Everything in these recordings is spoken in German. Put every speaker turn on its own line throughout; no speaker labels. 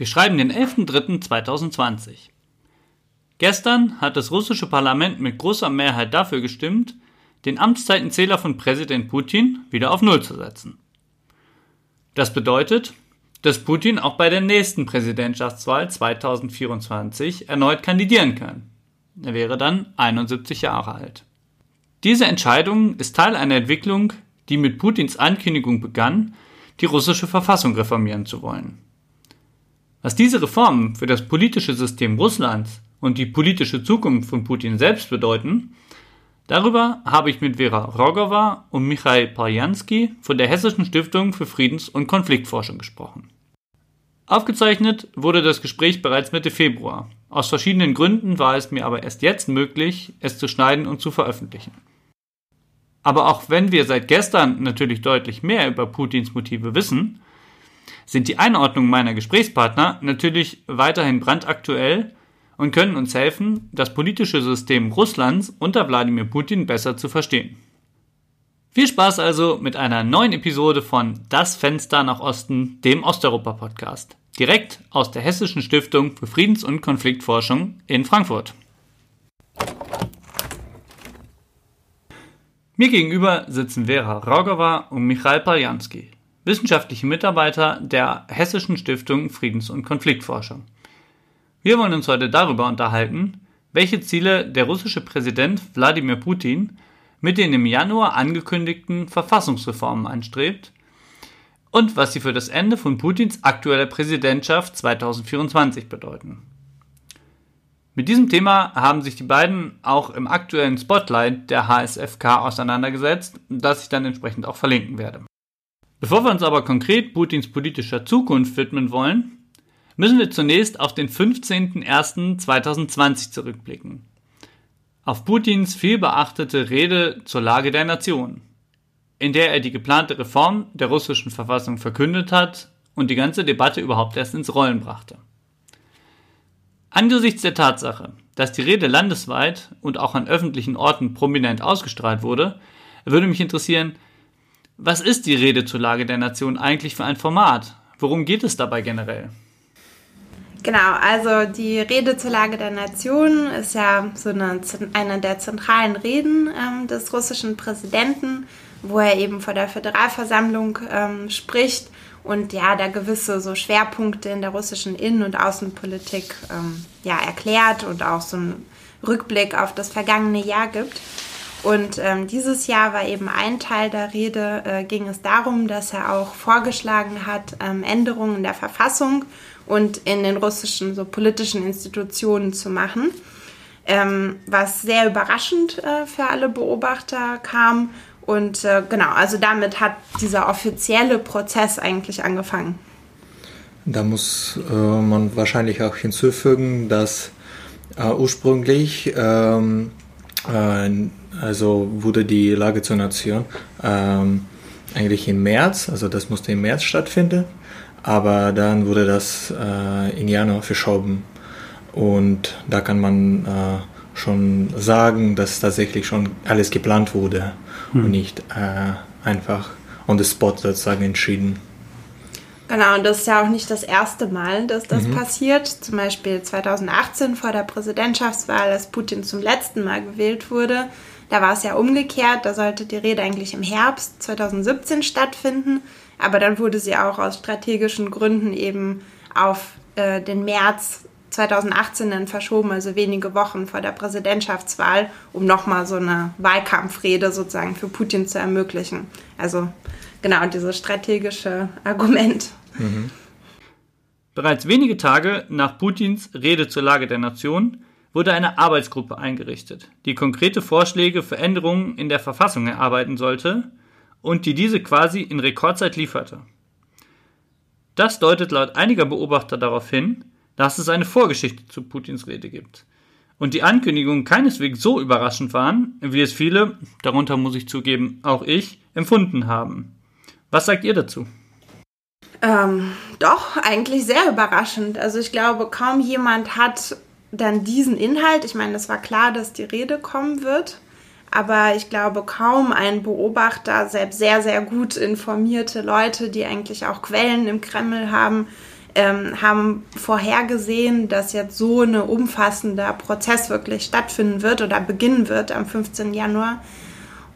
Wir schreiben den 11.03.2020. Gestern hat das russische Parlament mit großer Mehrheit dafür gestimmt, den Amtszeitenzähler von Präsident Putin wieder auf Null zu setzen. Das bedeutet, dass Putin auch bei der nächsten Präsidentschaftswahl 2024 erneut kandidieren kann. Er wäre dann 71 Jahre alt. Diese Entscheidung ist Teil einer Entwicklung, die mit Putins Ankündigung begann, die russische Verfassung reformieren zu wollen. Was diese Reformen für das politische System Russlands und die politische Zukunft von Putin selbst bedeuten, darüber habe ich mit Vera Rogova und Michail Parjansky von der Hessischen Stiftung für Friedens- und Konfliktforschung gesprochen. Aufgezeichnet wurde das Gespräch bereits Mitte Februar. Aus verschiedenen Gründen war es mir aber erst jetzt möglich, es zu schneiden und zu veröffentlichen. Aber auch wenn wir seit gestern natürlich deutlich mehr über Putins Motive wissen, sind die Einordnungen meiner Gesprächspartner natürlich weiterhin brandaktuell und können uns helfen, das politische System Russlands unter Wladimir Putin besser zu verstehen. Viel Spaß also mit einer neuen Episode von Das Fenster nach Osten, dem Osteuropa-Podcast, direkt aus der Hessischen Stiftung für Friedens- und Konfliktforschung in Frankfurt. Mir gegenüber sitzen Vera Rogova und Michail Paljanski, wissenschaftliche Mitarbeiter der Hessischen Stiftung Friedens- und Konfliktforschung. Wir wollen uns heute darüber unterhalten, welche Ziele der russische Präsident Wladimir Putin mit den im Januar angekündigten Verfassungsreformen anstrebt und was sie für das Ende von Putins aktueller Präsidentschaft 2024 bedeuten. Mit diesem Thema haben sich die beiden auch im aktuellen Spotlight der HSFK auseinandergesetzt, das ich dann entsprechend auch verlinken werde. Bevor wir uns aber konkret Putins politischer Zukunft widmen wollen, müssen wir zunächst auf den 15.01.2020 zurückblicken. Auf Putins vielbeachtete Rede zur Lage der Nation, in der er die geplante Reform der russischen Verfassung verkündet hat und die ganze Debatte überhaupt erst ins Rollen brachte. Angesichts der Tatsache, dass die Rede landesweit und auch an öffentlichen Orten prominent ausgestrahlt wurde, würde mich interessieren, was ist die Rede zur Lage der Nation eigentlich für ein Format? Worum geht es dabei generell?
Genau, also die Rede zur Lage der Nation ist ja so eine, eine der zentralen Reden ähm, des russischen Präsidenten, wo er eben vor der Föderalversammlung ähm, spricht und ja, da gewisse so Schwerpunkte in der russischen Innen- und Außenpolitik ähm, ja, erklärt und auch so einen Rückblick auf das vergangene Jahr gibt. Und ähm, dieses Jahr war eben ein Teil der Rede, äh, ging es darum, dass er auch vorgeschlagen hat, ähm, Änderungen in der Verfassung und in den russischen so politischen Institutionen zu machen, ähm, was sehr überraschend äh, für alle Beobachter kam und äh, genau, also damit hat dieser offizielle Prozess eigentlich angefangen.
Da muss äh, man wahrscheinlich auch hinzufügen, dass äh, ursprünglich ähm, äh, also wurde die Lage zur Nation ähm, eigentlich im März, also das musste im März stattfinden, aber dann wurde das äh, in Januar verschoben und da kann man äh, schon sagen, dass tatsächlich schon alles geplant wurde hm. und nicht äh, einfach on the spot sozusagen entschieden.
Genau, und das ist ja auch nicht das erste Mal, dass das mhm. passiert. Zum Beispiel 2018 vor der Präsidentschaftswahl, als Putin zum letzten Mal gewählt wurde. Da war es ja umgekehrt. Da sollte die Rede eigentlich im Herbst 2017 stattfinden. Aber dann wurde sie auch aus strategischen Gründen eben auf äh, den März 2018 dann verschoben, also wenige Wochen vor der Präsidentschaftswahl, um nochmal so eine Wahlkampfrede sozusagen für Putin zu ermöglichen. Also genau dieses strategische Argument. Mhm.
Bereits wenige Tage nach Putins Rede zur Lage der Nation wurde eine Arbeitsgruppe eingerichtet, die konkrete Vorschläge für Änderungen in der Verfassung erarbeiten sollte und die diese quasi in Rekordzeit lieferte. Das deutet laut einiger Beobachter darauf hin, dass es eine Vorgeschichte zu Putins Rede gibt. Und die Ankündigungen keineswegs so überraschend waren, wie es viele, darunter muss ich zugeben, auch ich, empfunden haben. Was sagt ihr dazu?
Ähm, doch, eigentlich sehr überraschend. Also ich glaube, kaum jemand hat dann diesen Inhalt. Ich meine, es war klar, dass die Rede kommen wird. Aber ich glaube, kaum ein Beobachter, selbst sehr, sehr gut informierte Leute, die eigentlich auch Quellen im Kreml haben, ähm, haben vorhergesehen, dass jetzt so ein umfassender Prozess wirklich stattfinden wird oder beginnen wird am 15. Januar.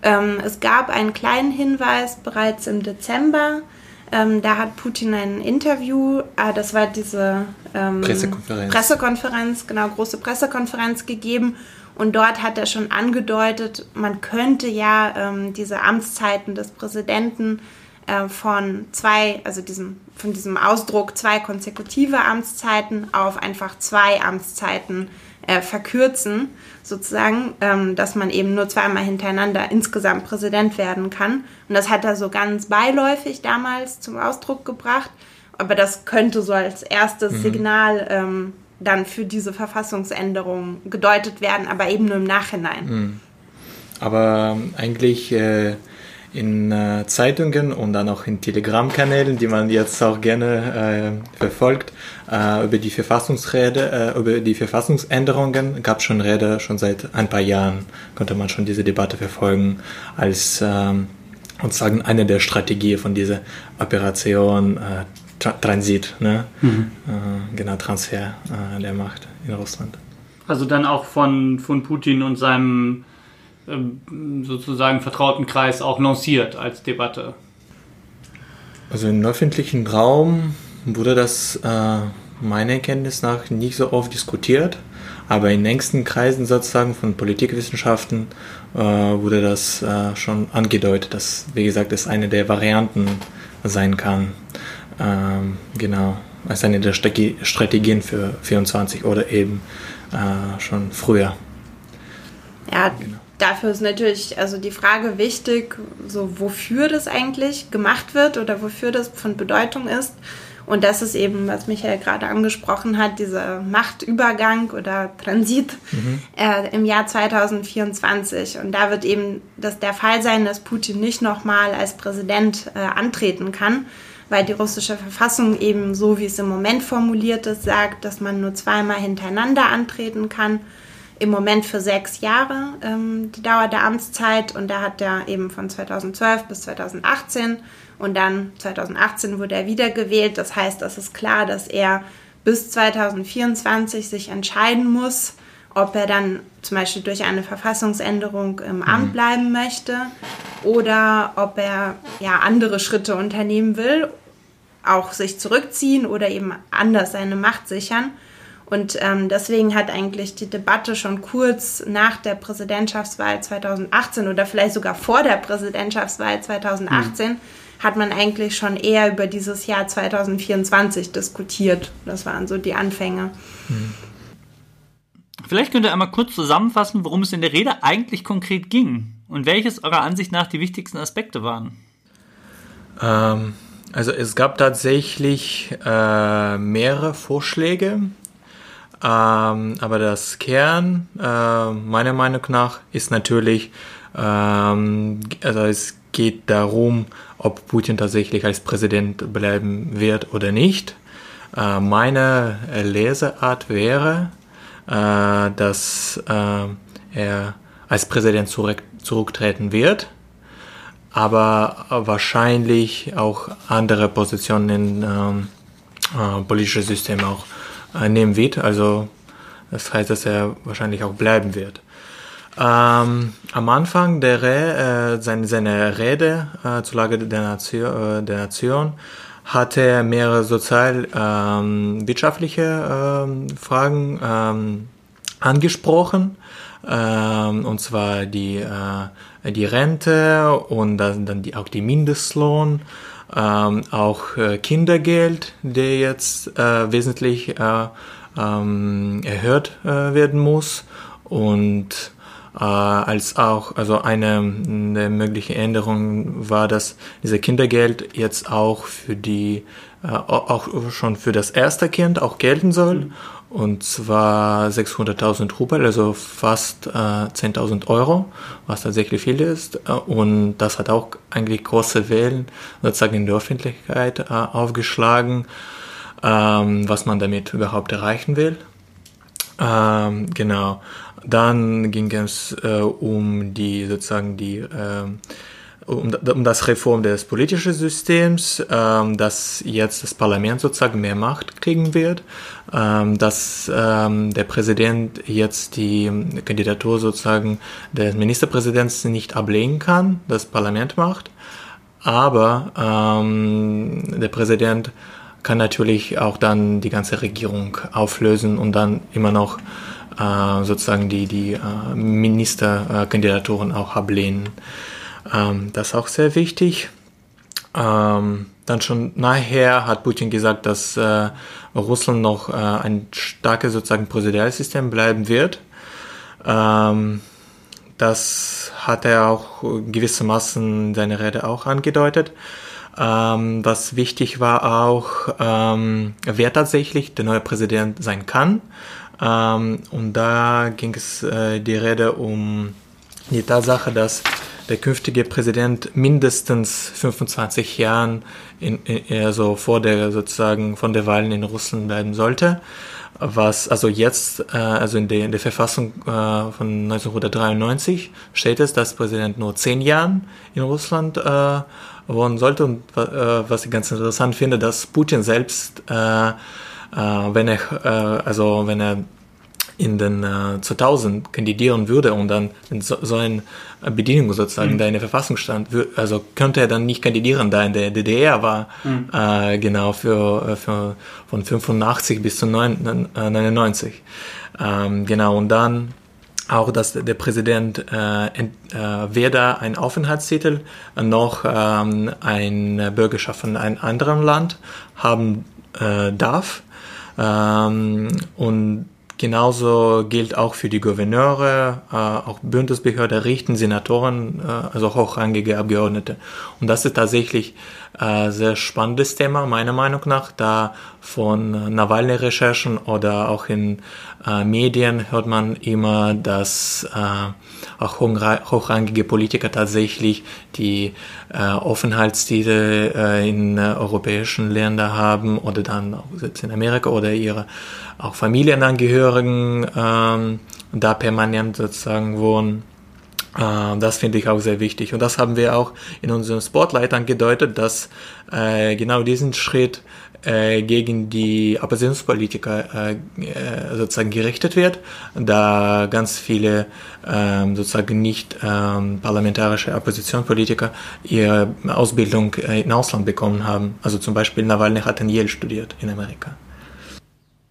Ähm, es gab einen kleinen Hinweis bereits im Dezember. Ähm, da hat Putin ein Interview, ah, das war diese
ähm, Pressekonferenz.
Pressekonferenz, genau, große Pressekonferenz gegeben. Und dort hat er schon angedeutet, man könnte ja ähm, diese Amtszeiten des Präsidenten äh, von zwei, also diesem, von diesem Ausdruck zwei konsekutive Amtszeiten auf einfach zwei Amtszeiten äh, verkürzen, sozusagen, ähm, dass man eben nur zweimal hintereinander insgesamt Präsident werden kann. Und das hat er so ganz beiläufig damals zum Ausdruck gebracht. Aber das könnte so als erstes mhm. Signal ähm, dann für diese Verfassungsänderung gedeutet werden, aber eben nur im Nachhinein. Mhm.
Aber eigentlich äh, in äh, Zeitungen und dann auch in Telegram-Kanälen, die man jetzt auch gerne äh, verfolgt, äh, über die Verfassungsrede, äh, über die Verfassungsänderungen gab es schon Rede, schon seit ein paar Jahren konnte man schon diese Debatte verfolgen, als ähm, sozusagen eine der Strategien von dieser Operation äh, Tra Transit, ne? Mhm. Äh, genau, Transfer der Macht in Russland.
Also dann auch von, von Putin und seinem ähm, sozusagen vertrauten Kreis auch lanciert als Debatte?
Also im öffentlichen Raum wurde das äh, meiner Kenntnis nach nicht so oft diskutiert, aber in engsten Kreisen sozusagen von Politikwissenschaften äh, wurde das äh, schon angedeutet, dass, wie gesagt, es eine der Varianten sein kann. Ähm, genau, als eine der Strategien für 24 oder eben äh, schon früher.
Ja, genau dafür ist natürlich also die Frage wichtig, so wofür das eigentlich gemacht wird oder wofür das von Bedeutung ist. Und das ist eben, was Michael gerade angesprochen hat, dieser Machtübergang oder Transit mhm. äh, im Jahr 2024. Und da wird eben das der Fall sein, dass Putin nicht nochmal als Präsident äh, antreten kann, weil die russische Verfassung eben so, wie es im Moment formuliert ist, sagt, dass man nur zweimal hintereinander antreten kann im Moment für sechs Jahre ähm, die Dauer der Amtszeit und da hat er eben von 2012 bis 2018 und dann 2018 wurde er wiedergewählt. Das heißt, es ist klar, dass er bis 2024 sich entscheiden muss, ob er dann zum Beispiel durch eine Verfassungsänderung im Amt mhm. bleiben möchte oder ob er ja andere Schritte unternehmen will, auch sich zurückziehen oder eben anders seine Macht sichern. Und ähm, deswegen hat eigentlich die Debatte schon kurz nach der Präsidentschaftswahl 2018 oder vielleicht sogar vor der Präsidentschaftswahl 2018 mhm. Hat man eigentlich schon eher über dieses Jahr 2024 diskutiert. Das waren so die Anfänge. Mhm.
Vielleicht könnt ihr einmal kurz zusammenfassen, worum es in der Rede eigentlich konkret ging und welches eurer Ansicht nach die wichtigsten Aspekte waren.
Ähm, also es gab tatsächlich äh, mehrere Vorschläge ähm, aber das Kern, äh, meiner Meinung nach, ist natürlich, ähm, also es geht darum, ob Putin tatsächlich als Präsident bleiben wird oder nicht. Äh, meine Leseart wäre, äh, dass äh, er als Präsident zurück, zurücktreten wird, aber wahrscheinlich auch andere Positionen im ähm, äh, politischen System auch nehmen wird. Also das heißt, dass er wahrscheinlich auch bleiben wird. Ähm, am Anfang der Re, äh, seine, seine Rede äh, zur Lage der Nation, äh, der Nation hat er mehrere sozial-wirtschaftliche ähm, ähm, Fragen ähm, angesprochen, ähm, und zwar die, äh, die Rente und dann, dann die, auch die Mindestlohn ähm, auch äh, Kindergeld, der jetzt äh, wesentlich äh, ähm, erhöht äh, werden muss. Und als auch also eine, eine mögliche Änderung war, dass dieser Kindergeld jetzt auch für die äh, auch schon für das erste Kind auch gelten soll mhm. Und zwar 600.000 Rubel, also fast äh, 10.000 Euro, was tatsächlich viel ist. Äh, und das hat auch eigentlich große Wellen sozusagen in der Öffentlichkeit äh, aufgeschlagen, ähm, was man damit überhaupt erreichen will. Ähm, genau. Dann ging es äh, um die sozusagen die ähm, um, um das Reform des politischen Systems, ähm, dass jetzt das Parlament sozusagen mehr Macht kriegen wird, ähm, dass ähm, der Präsident jetzt die Kandidatur sozusagen des Ministerpräsidenten nicht ablehnen kann, das Parlament macht, aber ähm, der Präsident kann natürlich auch dann die ganze Regierung auflösen und dann immer noch äh, sozusagen die, die äh, Ministerkandidaturen auch ablehnen. Ähm, das ist auch sehr wichtig. Ähm, dann schon nachher hat Putin gesagt, dass äh, Russland noch äh, ein starkes sozusagen Präsidialsystem bleiben wird. Ähm, das hat er auch gewissermaßen in seiner Rede auch angedeutet. Ähm, was wichtig war auch, ähm, wer tatsächlich der neue Präsident sein kann. Ähm, und da ging es äh, die Rede um die Tatsache, dass der künftige Präsident mindestens 25 Jahren in, in, also vor der sozusagen von der Wahlen in Russland bleiben sollte. Was also jetzt, äh, also in der, in der Verfassung äh, von 1993 steht es, dass Präsident nur zehn Jahren in Russland äh, wohnen sollte. Und äh, was ich ganz interessant finde, dass Putin selbst, äh, wenn er, äh, also wenn er in den äh, 2000 kandidieren würde und dann in so, so eine Bedingung sozusagen mhm. da in der Verfassung stand, also könnte er dann nicht kandidieren, da in der DDR war, mhm. äh, genau für, äh, für von 85 bis zu 99. Ähm, genau, und dann auch, dass der Präsident äh, äh, weder einen Aufenthaltstitel noch ähm, eine Bürgerschaft von einem anderen Land haben äh, darf. Ähm, und Genauso gilt auch für die Gouverneure, äh, auch Bundesbehörde, Richten, Senatoren, äh, also hochrangige Abgeordnete. Und das ist tatsächlich äh, sehr spannendes Thema, meiner Meinung nach, da von Nawalny-Recherchen oder auch in äh, Medien hört man immer, dass äh, auch hochrangige Politiker tatsächlich die äh, Aufenthaltstitel äh, in europäischen Ländern haben oder dann auch in Amerika oder ihre auch Familienangehörigen ähm, da permanent sozusagen wohnen. Äh, das finde ich auch sehr wichtig. Und das haben wir auch in unserem Spotlight angedeutet, dass äh, genau diesen Schritt äh, gegen die Oppositionspolitiker äh, äh, sozusagen gerichtet wird, da ganz viele ähm, sozusagen nicht ähm, parlamentarische Oppositionspolitiker ihre Ausbildung äh, in Ausland bekommen haben. Also zum Beispiel Nawalny hat in Yale studiert in Amerika.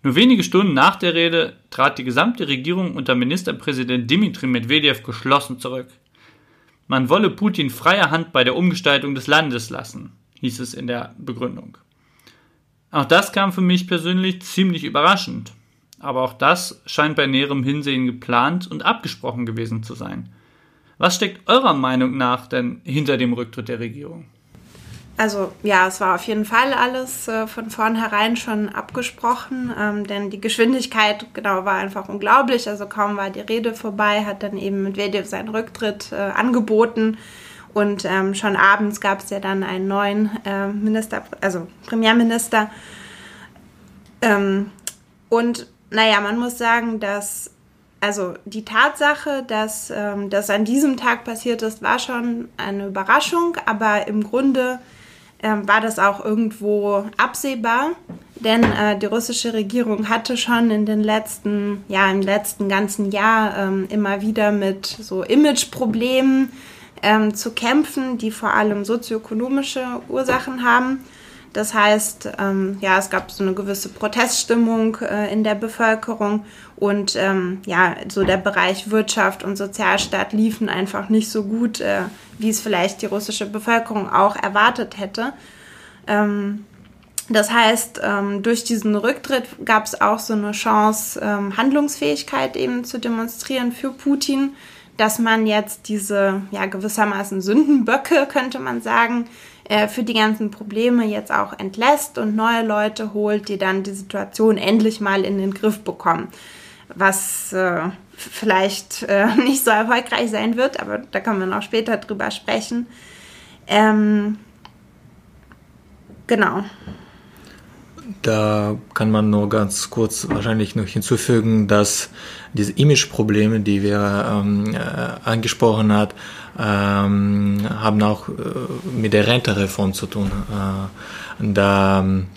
Nur wenige Stunden nach der Rede trat die gesamte Regierung unter Ministerpräsident Dmitri Medvedev geschlossen zurück. Man wolle Putin freie Hand bei der Umgestaltung des Landes lassen, hieß es in der Begründung. Auch das kam für mich persönlich ziemlich überraschend, aber auch das scheint bei näherem Hinsehen geplant und abgesprochen gewesen zu sein. Was steckt eurer Meinung nach denn hinter dem Rücktritt der Regierung?
Also ja, es war auf jeden Fall alles äh, von vornherein schon abgesprochen, ähm, denn die Geschwindigkeit genau war einfach unglaublich. Also kaum war die Rede vorbei, hat dann eben Medvedev seinen Rücktritt äh, angeboten und ähm, schon abends gab es ja dann einen neuen äh, Minister, also Premierminister. Ähm, und naja, man muss sagen, dass also die Tatsache, dass ähm, das an diesem Tag passiert ist, war schon eine Überraschung, aber im Grunde ähm, war das auch irgendwo absehbar, denn äh, die russische Regierung hatte schon in den letzten, ja, im letzten ganzen Jahr ähm, immer wieder mit so Imageproblemen ähm, zu kämpfen, die vor allem sozioökonomische Ursachen haben. Das heißt, ähm, ja, es gab so eine gewisse Proteststimmung äh, in der Bevölkerung und ähm, ja, so der Bereich Wirtschaft und Sozialstaat liefen einfach nicht so gut, äh, wie es vielleicht die russische Bevölkerung auch erwartet hätte. Ähm, das heißt, ähm, durch diesen Rücktritt gab es auch so eine Chance, ähm, Handlungsfähigkeit eben zu demonstrieren für Putin, dass man jetzt diese ja gewissermaßen Sündenböcke, könnte man sagen, äh, für die ganzen Probleme jetzt auch entlässt und neue Leute holt, die dann die Situation endlich mal in den Griff bekommen. Was äh, vielleicht äh, nicht so erfolgreich sein wird, aber da können wir noch später drüber sprechen. Ähm, genau.
da kann man nur ganz kurz wahrscheinlich noch hinzufügen, dass diese Image-Probleme, die wir ähm, äh, angesprochen hat, ähm, haben auch äh, mit der Rentereform zu tun. Äh, da ähm,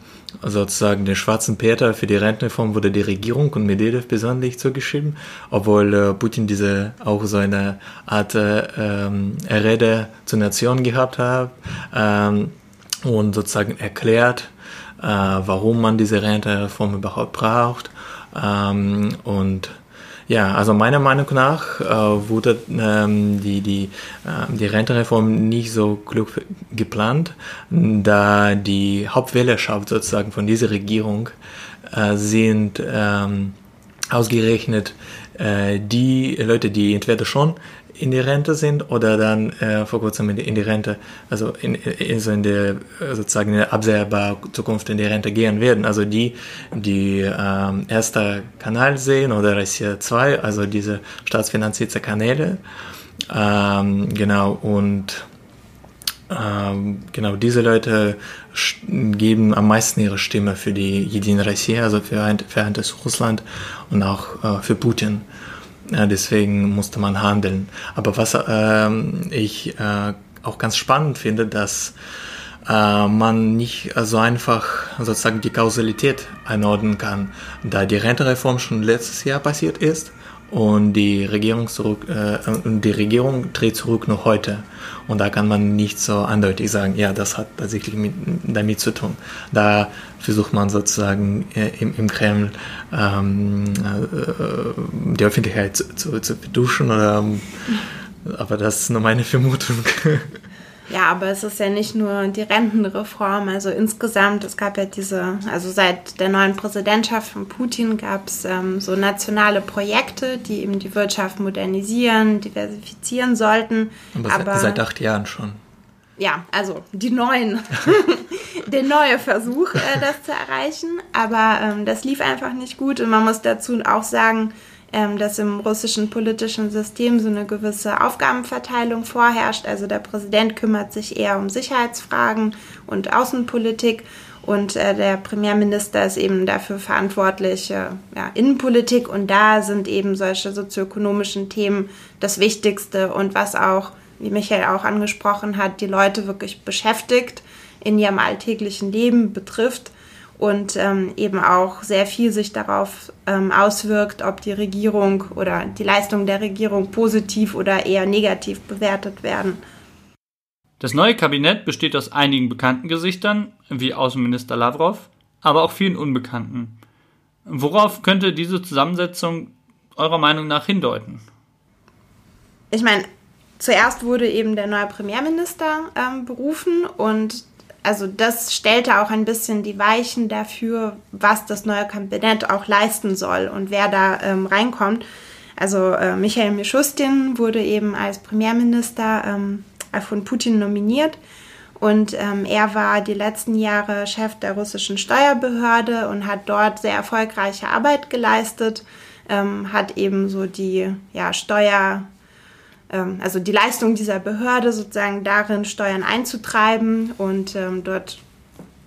sozusagen den schwarzen Peter für die Rentenreform wurde die Regierung und Medvedev besonders zugeschrieben, obwohl äh, Putin diese auch so eine Art äh, ähm, Rede zur Nation gehabt hat ähm, und sozusagen erklärt, äh, warum man diese Rentenreform überhaupt braucht ähm, und ja, also meiner Meinung nach äh, wurde ähm, die, die, äh, die Rentenreform nicht so klug geplant, da die Hauptwählerschaft sozusagen von dieser Regierung äh, sind ähm, ausgerechnet äh, die Leute, die entweder schon in die Rente sind oder dann äh, vor kurzem in die, in die Rente, also in, so in der sozusagen in der absehbaren Zukunft in die Rente gehen werden. Also die, die ähm, erster Kanal sehen oder Russia 2, also diese staatsfinanzierte Kanäle. Ähm, genau, und ähm, genau diese Leute geben am meisten ihre Stimme für die Jedin Russia, also für, ein, für Russland und auch äh, für Putin. Ja, deswegen musste man handeln. Aber was ähm, ich äh, auch ganz spannend finde, dass äh, man nicht so einfach sozusagen die Kausalität einordnen kann, da die Rentereform schon letztes Jahr passiert ist und die Regierung zurück, äh, die Regierung dreht zurück noch heute. Und da kann man nicht so eindeutig sagen, ja, das hat tatsächlich mit, damit zu tun. Da versucht man sozusagen äh, im, im Kreml ähm, äh, die Öffentlichkeit zu, zu, zu beduschen oder, aber das ist nur meine Vermutung.
Ja, aber es ist ja nicht nur die Rentenreform. Also insgesamt, es gab ja diese, also seit der neuen Präsidentschaft von Putin gab es ähm, so nationale Projekte, die eben die Wirtschaft modernisieren, diversifizieren sollten.
Aber, aber seit acht Jahren schon.
Ja, also die neuen, der neue Versuch, äh, das zu erreichen. Aber ähm, das lief einfach nicht gut und man muss dazu auch sagen, ähm, dass im russischen politischen System so eine gewisse Aufgabenverteilung vorherrscht. Also der Präsident kümmert sich eher um Sicherheitsfragen und Außenpolitik und äh, der Premierminister ist eben dafür verantwortlich, äh, ja, Innenpolitik und da sind eben solche sozioökonomischen Themen das Wichtigste und was auch, wie Michael auch angesprochen hat, die Leute wirklich beschäftigt in ihrem alltäglichen Leben betrifft und ähm, eben auch sehr viel sich darauf ähm, auswirkt, ob die Regierung oder die Leistungen der Regierung positiv oder eher negativ bewertet werden.
Das neue Kabinett besteht aus einigen bekannten Gesichtern, wie Außenminister Lavrov, aber auch vielen Unbekannten. Worauf könnte diese Zusammensetzung eurer Meinung nach hindeuten?
Ich meine, zuerst wurde eben der neue Premierminister ähm, berufen und also das stellte auch ein bisschen die Weichen dafür, was das neue Kabinett auch leisten soll und wer da ähm, reinkommt. Also äh, Michael Mischustin wurde eben als Premierminister ähm, von Putin nominiert und ähm, er war die letzten Jahre Chef der russischen Steuerbehörde und hat dort sehr erfolgreiche Arbeit geleistet, ähm, hat eben so die ja, Steuer ähm, also die Leistung dieser Behörde sozusagen darin, Steuern einzutreiben und ähm, dort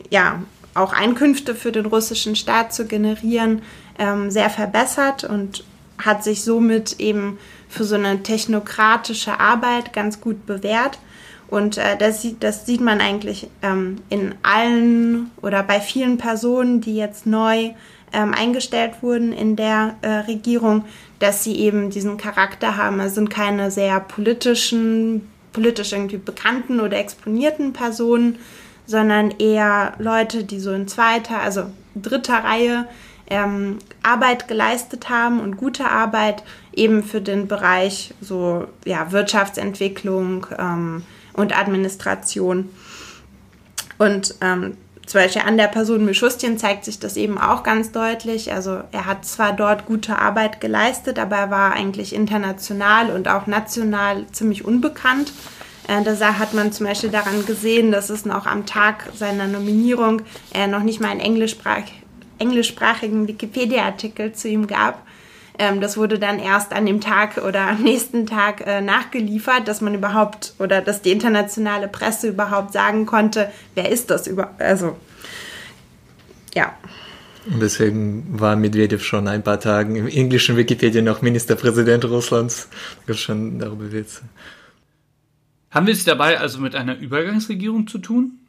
ja auch Einkünfte für den russischen Staat zu generieren, ähm, sehr verbessert und hat sich somit eben für so eine technokratische Arbeit ganz gut bewährt. Und äh, das, sieht, das sieht man eigentlich ähm, in allen oder bei vielen Personen, die jetzt neu ähm, eingestellt wurden in der äh, Regierung, dass sie eben diesen Charakter haben. Es sind keine sehr politischen, politisch irgendwie bekannten oder exponierten Personen, sondern eher Leute, die so in zweiter, also dritter Reihe ähm, Arbeit geleistet haben und gute Arbeit eben für den Bereich so ja, Wirtschaftsentwicklung ähm, und Administration. Und ähm, zum Beispiel an der Person Mischustien zeigt sich das eben auch ganz deutlich. Also er hat zwar dort gute Arbeit geleistet, aber er war eigentlich international und auch national ziemlich unbekannt. Äh, da hat man zum Beispiel daran gesehen, dass es noch am Tag seiner Nominierung äh, noch nicht mal einen englischsprach englischsprachigen Wikipedia-Artikel zu ihm gab. Ähm, das wurde dann erst an dem Tag oder am nächsten Tag äh, nachgeliefert, dass man überhaupt oder dass die internationale Presse überhaupt sagen konnte, wer ist das über, also ja.
Und deswegen war Medvedev schon ein paar Tage im englischen Wikipedia noch Ministerpräsident Russlands. Da schon darüber Witze.
Haben wir es dabei also mit einer Übergangsregierung zu tun?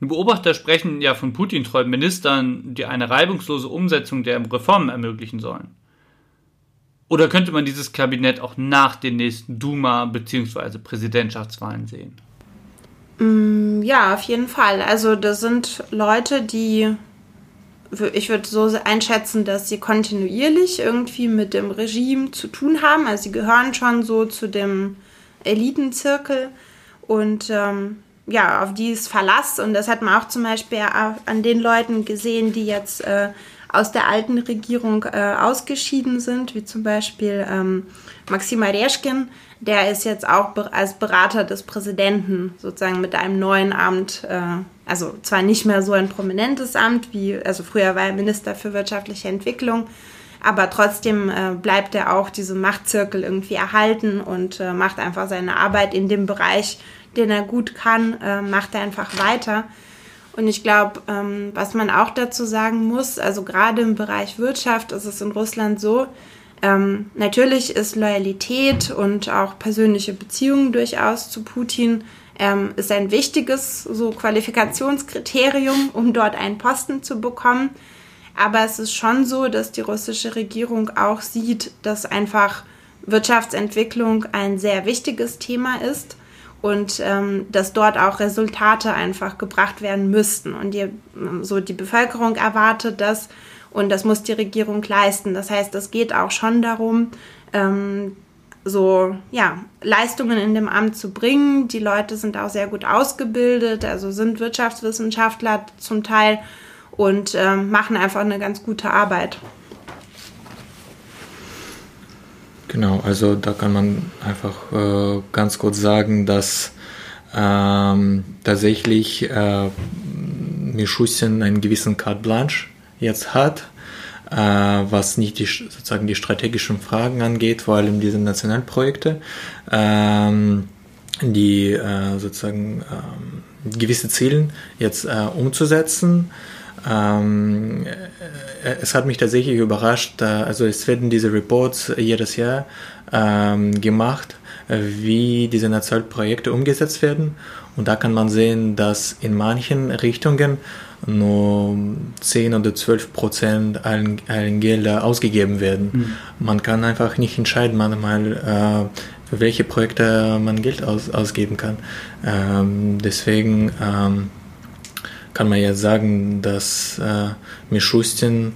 Beobachter sprechen ja von Putin-treuen Ministern, die eine reibungslose Umsetzung der Reformen ermöglichen sollen. Oder könnte man dieses Kabinett auch nach den nächsten Duma- bzw. Präsidentschaftswahlen sehen?
Mm, ja, auf jeden Fall. Also das sind Leute, die ich würde so einschätzen, dass sie kontinuierlich irgendwie mit dem Regime zu tun haben. Also sie gehören schon so zu dem Elitenzirkel und ähm, ja, auf die ist Verlass. Und das hat man auch zum Beispiel an den Leuten gesehen, die jetzt äh, aus der alten Regierung äh, ausgeschieden sind, wie zum Beispiel ähm, Maxim Areshkin, der ist jetzt auch als Berater des Präsidenten sozusagen mit einem neuen Amt, äh, also zwar nicht mehr so ein prominentes Amt wie, also früher war er Minister für wirtschaftliche Entwicklung, aber trotzdem äh, bleibt er auch diesem Machtzirkel irgendwie erhalten und äh, macht einfach seine Arbeit in dem Bereich, den er gut kann, äh, macht er einfach weiter. Und ich glaube, ähm, was man auch dazu sagen muss, also gerade im Bereich Wirtschaft ist es in Russland so, ähm, natürlich ist Loyalität und auch persönliche Beziehungen durchaus zu Putin ähm, ist ein wichtiges so Qualifikationskriterium, um dort einen Posten zu bekommen. Aber es ist schon so, dass die russische Regierung auch sieht, dass einfach Wirtschaftsentwicklung ein sehr wichtiges Thema ist und ähm, dass dort auch Resultate einfach gebracht werden müssten. Und die, so die Bevölkerung erwartet das und das muss die Regierung leisten. Das heißt, es geht auch schon darum, ähm, so ja, Leistungen in dem Amt zu bringen. Die Leute sind auch sehr gut ausgebildet, also sind Wirtschaftswissenschaftler zum Teil und ähm, machen einfach eine ganz gute Arbeit.
Genau, also da kann man einfach äh, ganz kurz sagen, dass ähm, tatsächlich äh, Mishustin einen gewissen Carte Blanche jetzt hat, äh, was nicht die, sozusagen die strategischen Fragen angeht, vor allem diese Nationalprojekte, ähm, die äh, sozusagen ähm, gewisse Ziele jetzt äh, umzusetzen. Ähm, äh, es hat mich tatsächlich überrascht, also es werden diese Reports jedes Jahr ähm, gemacht, äh, wie diese Nationalprojekte umgesetzt werden. Und da kann man sehen, dass in manchen Richtungen nur 10 oder 12 Prozent allen, allen Gelder ausgegeben werden. Mhm. Man kann einfach nicht entscheiden, manchmal, äh, für welche Projekte man Geld aus, ausgeben kann. Ähm, deswegen ähm, kann man jetzt sagen, dass äh, Mischustin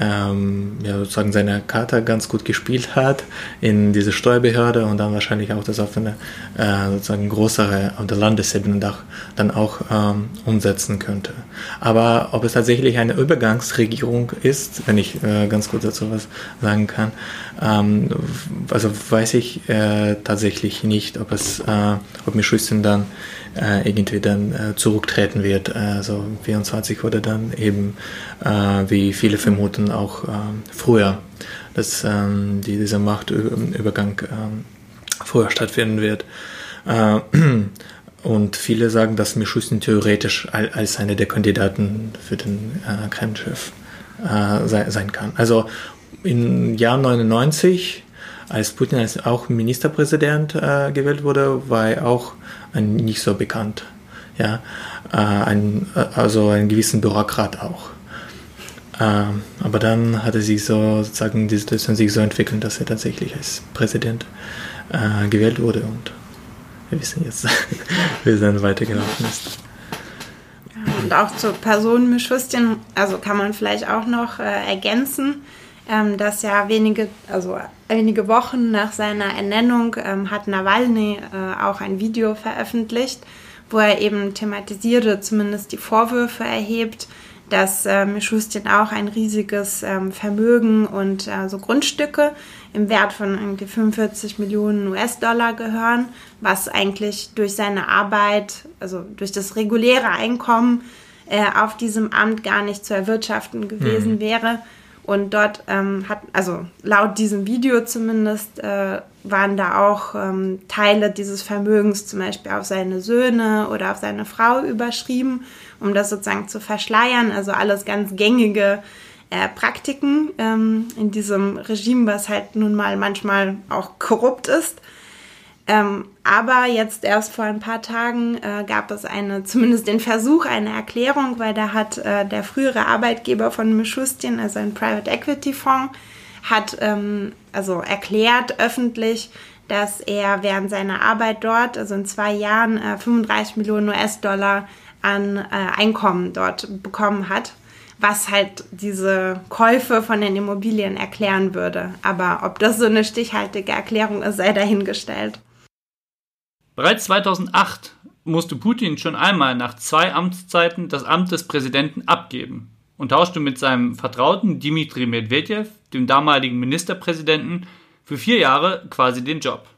ähm, ja, sozusagen seine Karte ganz gut gespielt hat in diese Steuerbehörde und dann wahrscheinlich auch das auf eine äh, sozusagen größere, auf der Landesebene dann auch ähm, umsetzen könnte. Aber ob es tatsächlich eine Übergangsregierung ist, wenn ich äh, ganz kurz dazu was sagen kann, ähm, also weiß ich äh, tatsächlich nicht, ob es, äh, ob Mischustin dann äh, irgendwie dann äh, zurücktreten wird. Also 24 wurde dann eben, äh, wie viele vermuten, auch äh, früher, dass ähm, die, dieser Machtübergang ähm, früher stattfinden wird. Äh, und viele sagen, dass Mishustin theoretisch als einer der Kandidaten für den äh, Kreml-Chef äh, sein kann. Also im Jahr 99 als Putin als auch Ministerpräsident äh, gewählt wurde, war er auch nicht so bekannt. Ja, äh, ein, äh, also ein gewissen Bürokrat auch. Ähm, aber dann hatte sich so sozusagen die Situation sich so entwickelt, dass er tatsächlich als Präsident äh, gewählt wurde und wir wissen jetzt, wie es dann weitergelaufen ist.
Und auch zur Person Mischustin, also kann man vielleicht auch noch äh, ergänzen, ähm, dass ja wenige, also wenige Wochen nach seiner Ernennung ähm, hat Nawalny äh, auch ein Video veröffentlicht, wo er eben thematisierte, zumindest die Vorwürfe erhebt, dass äh, Mishustin auch ein riesiges ähm, Vermögen und äh, so Grundstücke im Wert von irgendwie 45 Millionen US-Dollar gehören, was eigentlich durch seine Arbeit, also durch das reguläre Einkommen äh, auf diesem Amt gar nicht zu erwirtschaften gewesen mhm. wäre. Und dort ähm, hat, also laut diesem Video zumindest, äh, waren da auch ähm, Teile dieses Vermögens zum Beispiel auf seine Söhne oder auf seine Frau überschrieben. um das sozusagen zu verschleiern. Also alles ganz gängige äh, Praktiken ähm, in diesem Regime, was halt nun mal manchmal auch korrupt ist. Ähm, aber jetzt erst vor ein paar Tagen äh, gab es eine, zumindest den Versuch, eine Erklärung, weil da hat äh, der frühere Arbeitgeber von Mischustin, also ein Private Equity Fonds, hat ähm, also erklärt öffentlich, dass er während seiner Arbeit dort, also in zwei Jahren, äh, 35 Millionen US-Dollar an äh, Einkommen dort bekommen hat, was halt diese Käufe von den Immobilien erklären würde. Aber ob das so eine stichhaltige Erklärung ist, sei dahingestellt.
Bereits 2008 musste Putin schon einmal nach zwei Amtszeiten das Amt des Präsidenten abgeben und tauschte mit seinem Vertrauten Dmitri Medvedev, dem damaligen Ministerpräsidenten, für vier Jahre quasi den Job.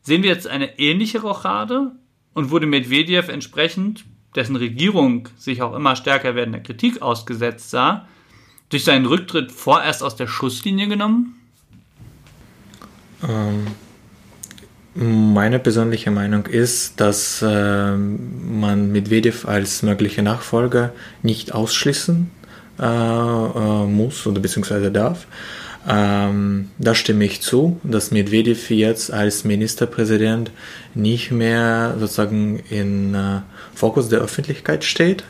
Sehen wir jetzt eine ähnliche Rochade und wurde Medvedev entsprechend, dessen Regierung sich auch immer stärker werdender Kritik ausgesetzt sah, durch seinen Rücktritt vorerst aus der Schusslinie genommen?
Ähm, meine persönliche Meinung ist, dass äh, man Medvedev als möglicher Nachfolger nicht ausschließen äh, äh, muss oder beziehungsweise darf. Ähm, da stimme ich zu, dass Medvedev jetzt als Ministerpräsident nicht mehr sozusagen im äh, Fokus der Öffentlichkeit steht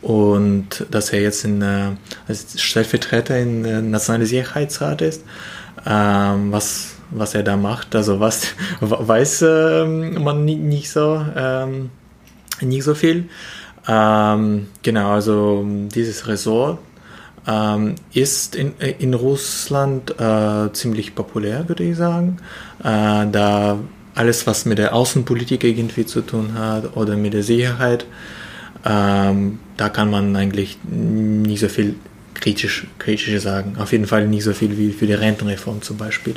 und dass er jetzt in, äh, als Stellvertreter im Nationalen Sicherheitsrat ist, ähm, was was er da macht. Also was weiß äh, man nicht, nicht so ähm, nicht so viel. Ähm, genau, also dieses Ressort ähm, ist in, in Russland äh, ziemlich populär, würde ich sagen. Äh, da alles, was mit der Außenpolitik irgendwie zu tun hat oder mit der Sicherheit, ähm, da kann man eigentlich nicht so viel kritisch, kritisch sagen. Auf jeden Fall nicht so viel wie für die Rentenreform zum Beispiel.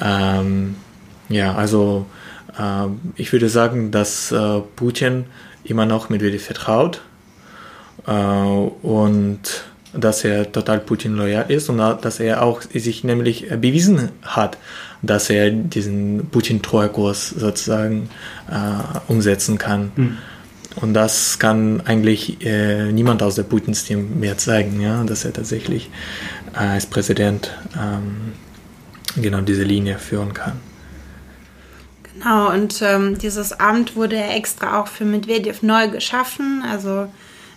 Ähm, ja, also äh, ich würde sagen, dass äh, Putin immer noch Medvedev vertraut äh, und dass er total Putin loyal ist und dass er auch sich nämlich bewiesen hat, dass er diesen Putin-Treukurs sozusagen äh, umsetzen kann. Mhm. Und das kann eigentlich äh, niemand aus der Putins-Team mehr zeigen, ja, dass er tatsächlich äh, als Präsident ähm, genau diese Linie führen kann.
Genau, und ähm, dieses Amt wurde ja extra auch für Medvedev neu geschaffen. Also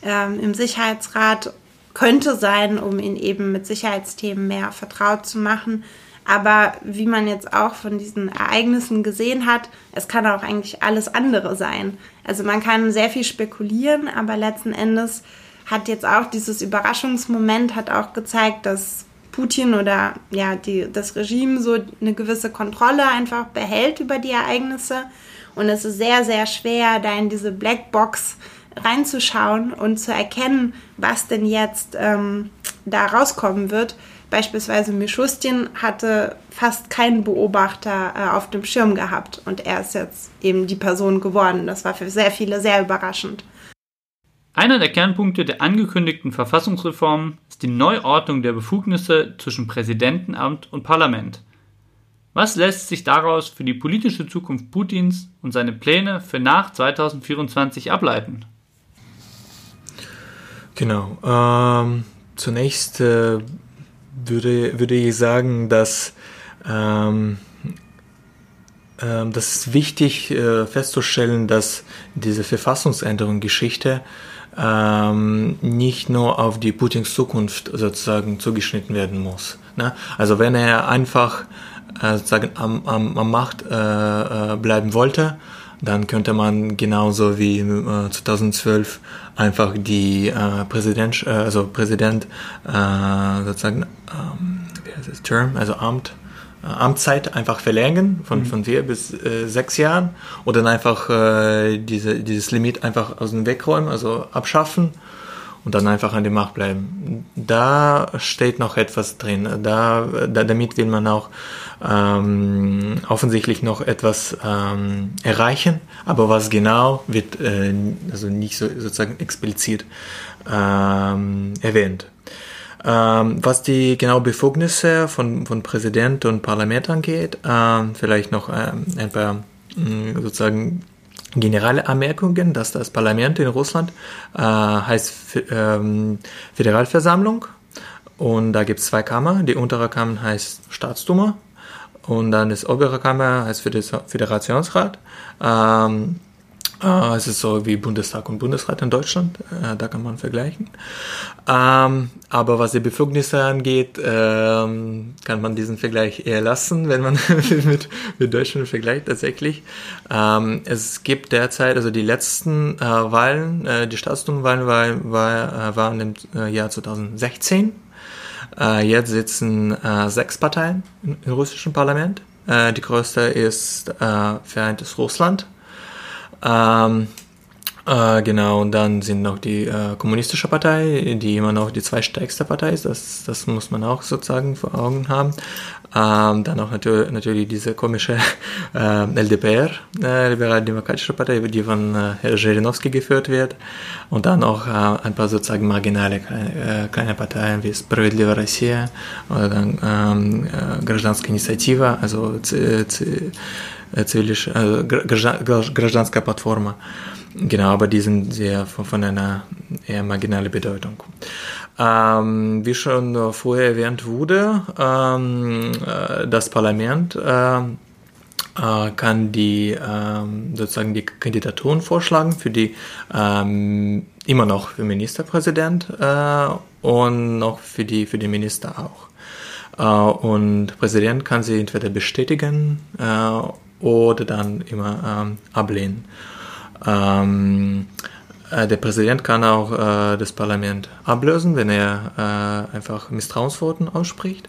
ähm, im Sicherheitsrat könnte sein, um ihn eben mit Sicherheitsthemen mehr vertraut zu machen. Aber wie man jetzt auch von diesen Ereignissen gesehen hat, es kann auch eigentlich alles andere sein. Also man kann sehr viel spekulieren, aber letzten Endes hat jetzt auch dieses Überraschungsmoment hat auch gezeigt, dass Putin oder ja die, das Regime so eine gewisse Kontrolle einfach behält über die Ereignisse. Und es ist sehr, sehr schwer, da in diese Blackbox reinzuschauen und zu erkennen, was denn jetzt ähm, da rauskommen wird. Beispielsweise Mischustin hatte fast keinen Beobachter äh, auf dem Schirm gehabt und er ist jetzt eben die Person geworden. Das war für sehr viele sehr überraschend.
Einer der Kernpunkte der angekündigten Verfassungsreform ist die Neuordnung der Befugnisse zwischen Präsidentenamt und Parlament. Was lässt sich daraus für die politische Zukunft Putins und seine Pläne für nach 2024 ableiten?
Genau. Ähm, zunächst äh, würde, würde ich sagen, dass ähm, äh, das ist wichtig äh, festzustellen, dass diese Verfassungsänderung Geschichte ähm, nicht nur auf die Putins Zukunft sozusagen zugeschnitten werden muss. Ne? Also wenn er einfach äh, sozusagen am, am, am Macht äh, äh bleiben wollte, dann könnte man genauso wie äh, 2012 einfach die äh, Präsident, äh, also Präsident äh, sozusagen, ähm, wie heißt das, Term, also Amt, äh, Amtszeit einfach verlängern von, mhm. von vier bis äh, sechs Jahren oder dann einfach äh, diese, dieses Limit einfach aus dem Weg räumen, also abschaffen und dann einfach an der Macht bleiben. Da steht noch etwas drin. Da, da damit will man auch ähm, offensichtlich noch etwas ähm, erreichen, aber was genau wird äh, also nicht so sozusagen explizit ähm, erwähnt. Ähm, was die genau Befugnisse von, von Präsident und Parlament angeht, ähm, vielleicht noch ähm, ein paar mh, mm, sozusagen generelle Anmerkungen, dass das Parlament in Russland äh, heißt ähm, Föderalversammlung und da gibt es zwei Kammern. Die untere Kammer heißt Staatsduma und dann das obere Kammer heißt Föderationsrat. Ähm, äh, es ist so wie Bundestag und Bundesrat in Deutschland, äh, da kann man vergleichen. Ähm, aber was die Befugnisse angeht, ähm, kann man diesen Vergleich eher lassen, wenn man mit, mit Deutschland vergleicht tatsächlich. Ähm, es gibt derzeit, also die letzten äh, Wahlen, äh, die Staatsdumenwahlen war, war, äh, waren im äh, Jahr 2016. Äh, jetzt sitzen sechs Parteien im, im russischen Parlament. die größte ist Vereintes Russland ähm, äh, genau, und dann sind noch die äh, Kommunistische Partei, die immer noch die zweitstärkste Partei ist. Das, das muss man auch sozusagen vor Augen haben. Ähm, dann auch natürlich, natürlich diese komische äh, LDPR, äh, Liberal-Demokratische Partei, die von äh, Herr Zhirinovsky geführt wird. Und dann auch äh, ein paar sozusagen marginale kleine, äh, kleine Parteien wie Справедливая Россия oder dann ähm, äh, Гражданская Initiative, also C, C, zivilisch, äh, гражданская Plattform. Genau, aber die sind sehr von, von einer eher marginalen Bedeutung. Ähm, wie schon vorher erwähnt wurde, ähm, äh, das Parlament äh, äh, kann die ähm, sozusagen die Kandidaturen vorschlagen für die ähm, immer noch für Ministerpräsident äh, und noch für die für die Minister auch. Uh, und Präsident kann sie entweder bestätigen uh, oder dann immer ähm, ablehnen. Ähm, äh, der Präsident kann auch äh, das Parlament ablösen, wenn er äh, einfach Misstrauensvoten ausspricht.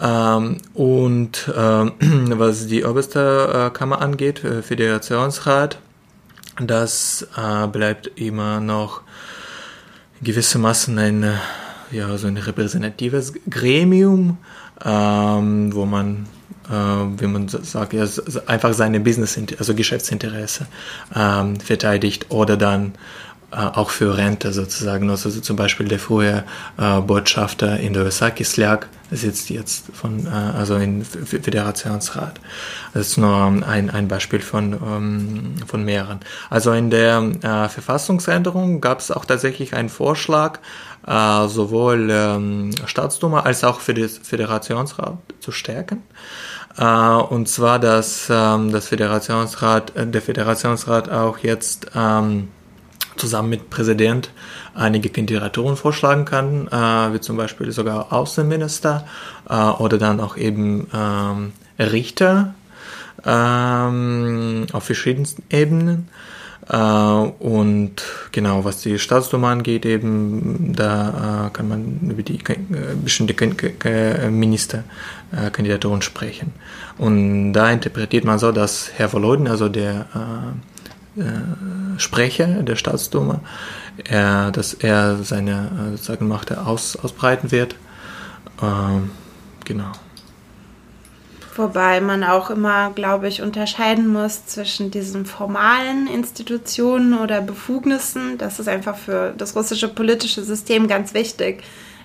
Ähm, und ähm, was die oberste äh, Kammer angeht, äh, Föderationsrat, das äh, bleibt immer noch gewissermaßen ein, ja, so ein repräsentatives Gremium, ähm, wo man äh, wie man sagt, einfach seine Business, also Geschäftsinteresse ähm, verteidigt oder dann äh, auch für Rente sozusagen. Also zum Beispiel der frühe äh, Botschafter in der USA, Kislyak, sitzt jetzt von, äh, also im Föderationsrat. Das ist nur ein, ein Beispiel von, ähm, von mehreren. Also in der äh, Verfassungsänderung gab es auch tatsächlich einen Vorschlag, äh, sowohl ähm, Staatsduma als auch für den Föderationsrat zu stärken. Äh, und zwar, dass ähm, das Föderationsrat, äh, der Föderationsrat auch jetzt ähm, zusammen mit Präsident einige Kandidaturen vorschlagen kann, äh, wie zum Beispiel sogar Außenminister oder dann auch eben ähm, Richter ähm, auf verschiedensten Ebenen. Und genau, was die Staatsduma angeht, eben, da kann man über die äh, bestimmte Ministerkandidaturen sprechen. Und da interpretiert man so, dass Herr Volodin, also der Sprecher der Staatsduma, er, dass er seine sozusagen Macht aus, ausbreiten wird. Ähm, genau.
Wobei man auch immer, glaube ich, unterscheiden muss zwischen diesen formalen Institutionen oder Befugnissen, das ist einfach für das russische politische System ganz wichtig,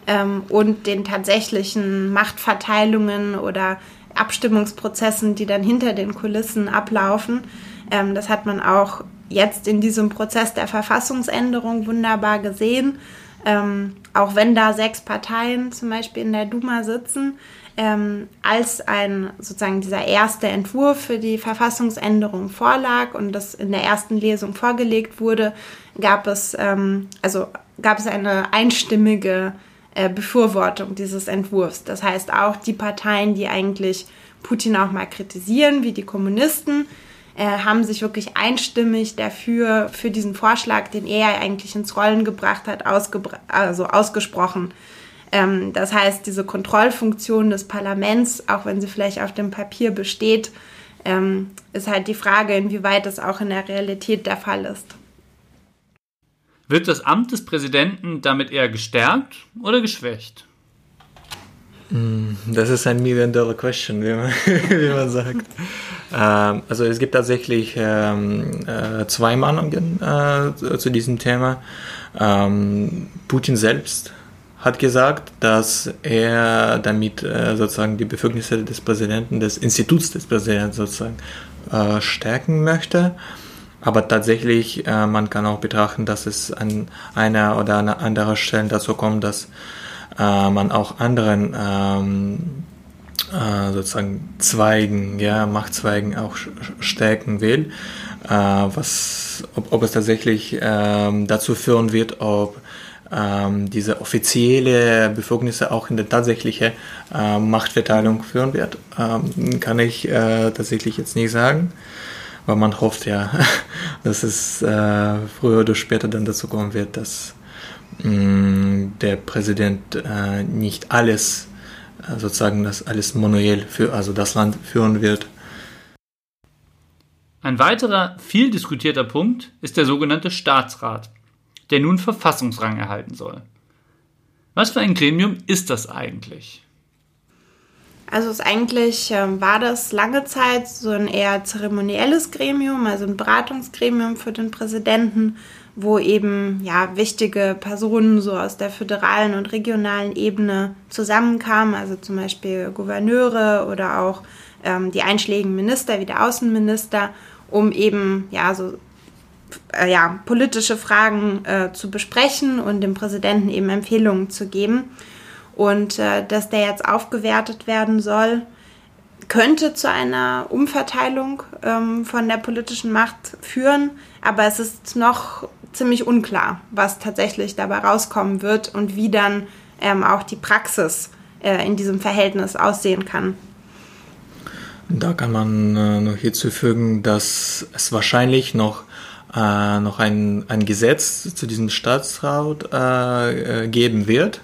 ähm, und den tatsächlichen Machtverteilungen oder Abstimmungsprozessen, die dann hinter den Kulissen ablaufen. Ähm, das hat man auch jetzt in diesem Prozess der Verfassungsänderung wunderbar gesehen. Ähm, auch wenn da sechs Parteien zum Beispiel in der Duma sitzen, ähm, als ein sozusagen dieser erste Entwurf für die Verfassungsänderung vorlag und das in der ersten Lesung vorgelegt wurde, gab es ähm, also gab es eine einstimmige Befürwortung dieses Entwurfs. Das heißt auch die Parteien, die eigentlich Putin auch mal kritisieren, wie die Kommunisten, äh, haben sich wirklich einstimmig dafür für diesen Vorschlag, den er eigentlich ins Rollen gebracht hat, also ausgesprochen. Ähm, das heißt, diese Kontrollfunktion des Parlaments, auch wenn sie vielleicht auf dem Papier besteht, ähm, ist halt die Frage, inwieweit das auch in der Realität der Fall ist.
Wird das Amt des Präsidenten damit eher gestärkt oder geschwächt?
Hm, das ist ein Million-Dollar-Question, wie, wie man sagt. ähm, also es gibt tatsächlich ähm, äh, zwei Meinungen äh, zu diesem Thema. Ähm, Putin selbst hat gesagt, dass er damit äh, sozusagen die Befugnisse des Präsidenten, des Instituts des Präsidenten sozusagen äh, stärken möchte. Aber tatsächlich, äh, man kann auch betrachten, dass es an einer oder an anderer Stelle dazu kommt, dass äh, man auch anderen ähm, äh, sozusagen Zweigen, ja, Machtzweigen auch stärken will, äh, was, ob, ob, es tatsächlich ähm, dazu führen wird, ob ähm, diese offizielle Befugnisse auch in der tatsächliche äh, Machtverteilung führen wird, ähm, kann ich äh, tatsächlich jetzt nicht sagen. Aber man hofft ja, dass es äh, früher oder später dann dazu kommen wird, dass mh, mm, der Präsident äh, nicht alles, äh, sozusagen das alles manuell für, also das Land führen wird.
Ein weiterer viel diskutierter Punkt ist der sogenannte Staatsrat der nun Verfassungsrang erhalten soll. Was für ein Gremium ist das eigentlich?
Also es eigentlich äh, war das lange Zeit so ein eher zeremonielles Gremium, also ein Beratungsgremium für den Präsidenten, wo eben ja wichtige Personen so aus der föderalen und regionalen Ebene zusammenkamen, also zum Beispiel Gouverneure oder auch ähm, die einschlägigen Minister wie der Außenminister, um eben ja so äh, ja, politische Fragen äh, zu besprechen und dem Präsidenten eben Empfehlungen zu geben. Und äh, dass der jetzt aufgewertet werden soll, könnte zu einer Umverteilung ähm, von der politischen Macht führen, aber es ist noch ziemlich unklar, was tatsächlich dabei rauskommen wird und wie dann ähm, auch die Praxis äh, in diesem Verhältnis aussehen kann.
Da kann man äh, noch hinzufügen, dass es wahrscheinlich noch äh, noch ein, ein Gesetz zu diesem Staatsrat äh, äh, geben wird,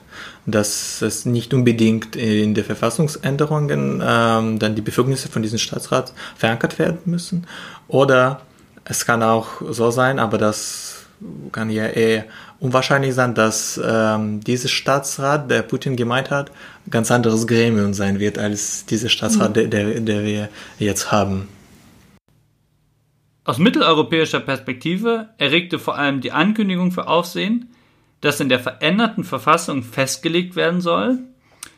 dass es nicht unbedingt in der Verfassungsänderungen ähm, dann die Befugnisse von diesem Staatsrat verankert werden müssen. Oder es kann auch so sein, aber das kann ja eher unwahrscheinlich sein, dass ähm, dieser Staatsrat, der Putin gemeint hat, ein ganz anderes Gremium sein wird als dieser Staatsrat, mhm. der, der wir jetzt haben.
Aus mitteleuropäischer Perspektive erregte vor allem die Ankündigung für Aufsehen, dass in der veränderten Verfassung festgelegt werden soll,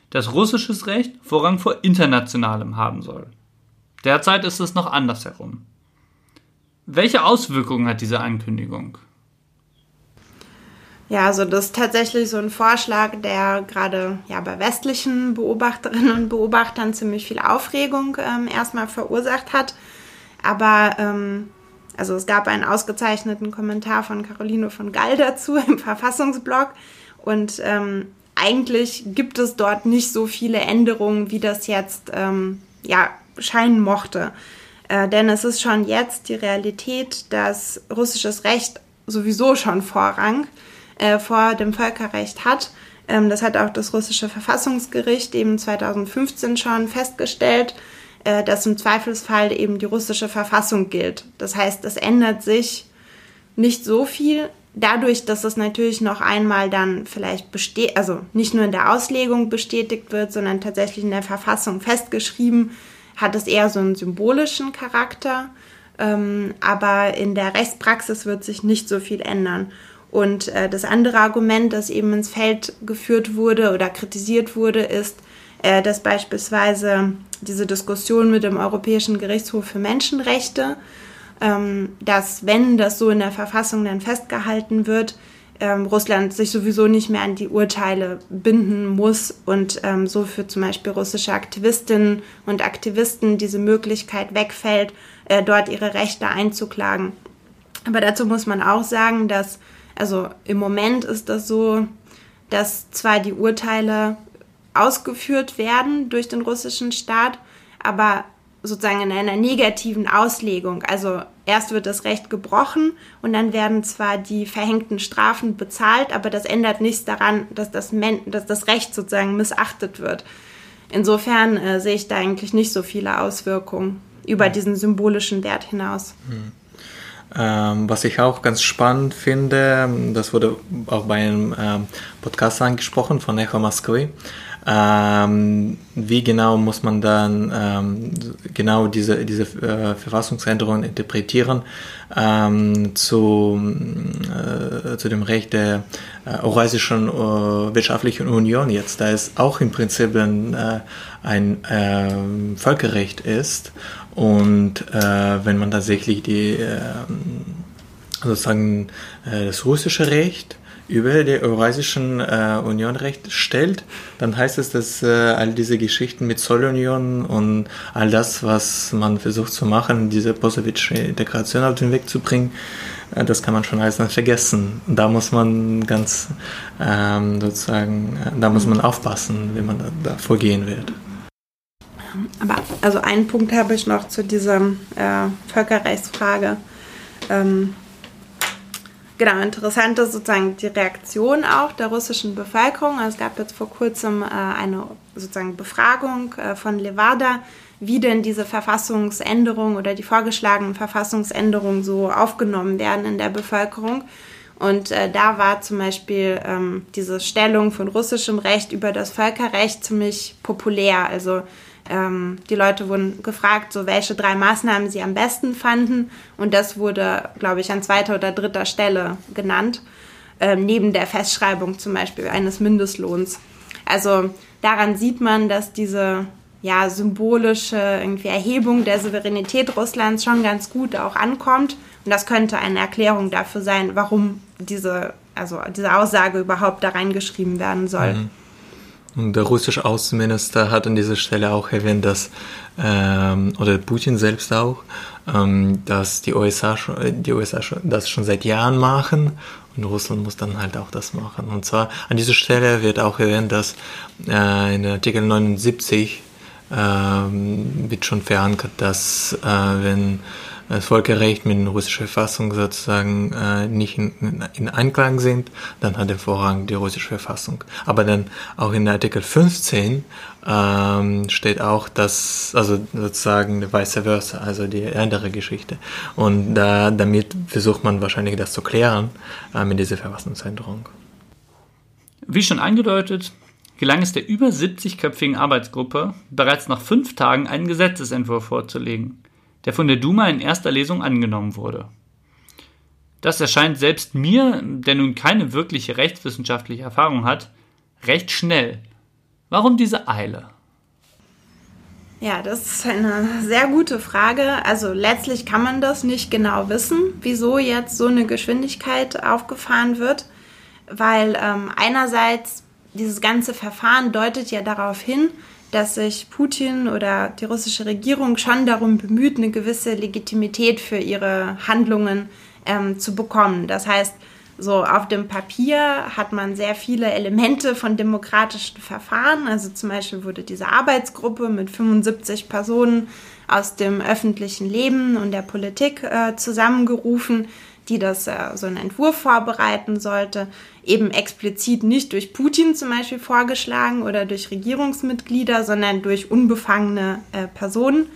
dass russisches Recht Vorrang vor internationalem haben soll. Derzeit ist es noch andersherum. Welche Auswirkungen hat diese Ankündigung?
Ja, also das ist tatsächlich so ein Vorschlag, der gerade ja, bei westlichen Beobachterinnen und Beobachtern ziemlich viel Aufregung ähm, erstmal verursacht hat. Aber ähm, also es gab einen ausgezeichneten Kommentar von Caroline von Gall dazu im Verfassungsblog und ähm, eigentlich gibt es dort nicht so viele Änderungen, wie das jetzt ähm, ja, scheinen mochte. Äh, denn es ist schon jetzt die Realität, dass russisches Recht sowieso schon Vorrang äh, vor dem Völkerrecht hat. Ähm, das hat auch das russische Verfassungsgericht eben 2015 schon festgestellt. Äh, dass im Zweifelsfall eben die russische Verfassung gilt. Das heißt, es ändert sich nicht so viel. Dadurch, dass es natürlich noch einmal dann vielleicht besteht, also nicht nur in der Auslegung bestätigt wird, sondern tatsächlich in der Verfassung festgeschrieben, hat es eher so einen symbolischen Charakter. Ähm, aber in der Rechtspraxis wird sich nicht so viel ändern. Und äh, das andere Argument, das eben ins Feld geführt wurde oder kritisiert wurde, ist, äh, dass beispielsweise diese Diskussion mit dem Europäischen Gerichtshof für Menschenrechte, ähm, dass wenn das so in der Verfassung dann festgehalten wird, ähm, Russland sich sowieso nicht mehr an die Urteile binden muss und ähm, so für zum Beispiel russische Aktivistinnen und Aktivisten diese Möglichkeit wegfällt, äh, dort ihre Rechte einzuklagen. Aber dazu muss man auch sagen, dass also im Moment ist das so, dass zwar die Urteile ausgeführt werden durch den russischen Staat, aber sozusagen in einer negativen Auslegung. Also erst wird das Recht gebrochen und dann werden zwar die verhängten Strafen bezahlt, aber das ändert nichts daran, dass das, Men dass das Recht sozusagen missachtet wird. Insofern äh, sehe ich da eigentlich nicht so viele Auswirkungen über diesen symbolischen Wert hinaus.
Mhm. Ähm, was ich auch ganz spannend finde, das wurde auch bei einem ähm, Podcast angesprochen von Echo Moskwy, Ähm, wie genau muss man dann ähm, genau diese, diese äh, Verfassungsänderungen interpretieren ähm, zu, äh, zu dem Recht der äh, Eurasischen äh, Wirtschaftlichen Union jetzt, da es auch im Prinzip ein, äh, ein äh, Völkerrecht ist und äh, wenn man tatsächlich die äh, sozusagen äh, das russische Recht über die Eurasischen äh, Union Recht stellt, dann heißt es, dass äh, all diese Geschichten mit Zollunion und all das, was man versucht zu machen, diese posowitsche Integration auf den Weg zu bringen, äh, das kann man schon alles dann vergessen. Da muss man ganz ähm, sozusagen, äh, da muss man aufpassen, wie man da, da vorgehen wird.
Aber also einen Punkt habe ich noch zu dieser äh, Völkerrechtsfrage. Ähm, genau, interessant ist sozusagen die Reaktion auch der russischen Bevölkerung. Also es gab jetzt vor kurzem äh, eine sozusagen Befragung äh, von Levada, wie denn diese Verfassungsänderung oder die vorgeschlagenen Verfassungsänderungen so aufgenommen werden in der Bevölkerung. Und äh, da war zum Beispiel ähm, diese Stellung von russischem Recht über das Völkerrecht ziemlich populär. Also ähm, die Leute wurden gefragt, so welche drei Maßnahmen sie am besten fanden. Und das wurde, glaube ich, an zweiter oder dritter Stelle genannt, ähm, neben der Festschreibung zum Beispiel eines Mindestlohns. Also daran sieht man, dass diese ja, symbolische irgendwie Erhebung der Souveränität Russlands schon ganz gut auch ankommt. Und das könnte eine Erklärung dafür sein, warum diese, also diese Aussage überhaupt da reingeschrieben werden soll. Mhm.
Und der russische Außenminister hat an dieser Stelle auch erwähnt, dass, ähm, oder Putin selbst auch, ähm, dass die USA, schon, die USA schon, das schon seit Jahren machen und Russland muss dann halt auch das machen. Und zwar an dieser Stelle wird auch erwähnt, dass äh, in Artikel 79 ähm, wird schon verankert, dass äh, wenn das Völkerrecht mit der russischen Verfassung sozusagen äh, nicht in, in, Einklang sind, dann hat der Vorrang die russische Verfassung. Aber dann auch in Artikel 15 ähm, steht auch, dass, also sozusagen vice versa, also die andere Geschichte. Und da, damit versucht man wahrscheinlich das zu klären äh, mit dieser Verfassungsänderung.
Wie schon angedeutet, gelang es der über 70-köpfigen Arbeitsgruppe, bereits nach fünf Tagen einen Gesetzesentwurf vorzulegen der von der Duma in erster Lesung angenommen wurde. Das erscheint selbst mir, der nun keine wirkliche rechtswissenschaftliche Erfahrung hat, recht schnell. Warum diese Eile?
Ja, das ist eine sehr gute Frage. Also letztlich kann man das nicht genau wissen, wieso jetzt so eine Geschwindigkeit aufgefahren wird, weil ähm, einerseits dieses ganze Verfahren deutet ja darauf hin, dass sich Putin oder die russische Regierung schon darum bemüht, eine gewisse Legitimität für ihre Handlungen ähm, zu bekommen. Das heißt, so auf dem Papier hat man sehr viele Elemente von demokratischen Verfahren. Also zum Beispiel wurde diese Arbeitsgruppe mit 75 Personen aus dem öffentlichen Leben und der Politik äh, zusammengerufen, die das äh, so einen Entwurf vorbereiten sollte, eben explizit nicht durch Putin zum Beispiel vorgeschlagen oder durch Regierungsmitglieder, sondern durch unbefangene äh, Personen.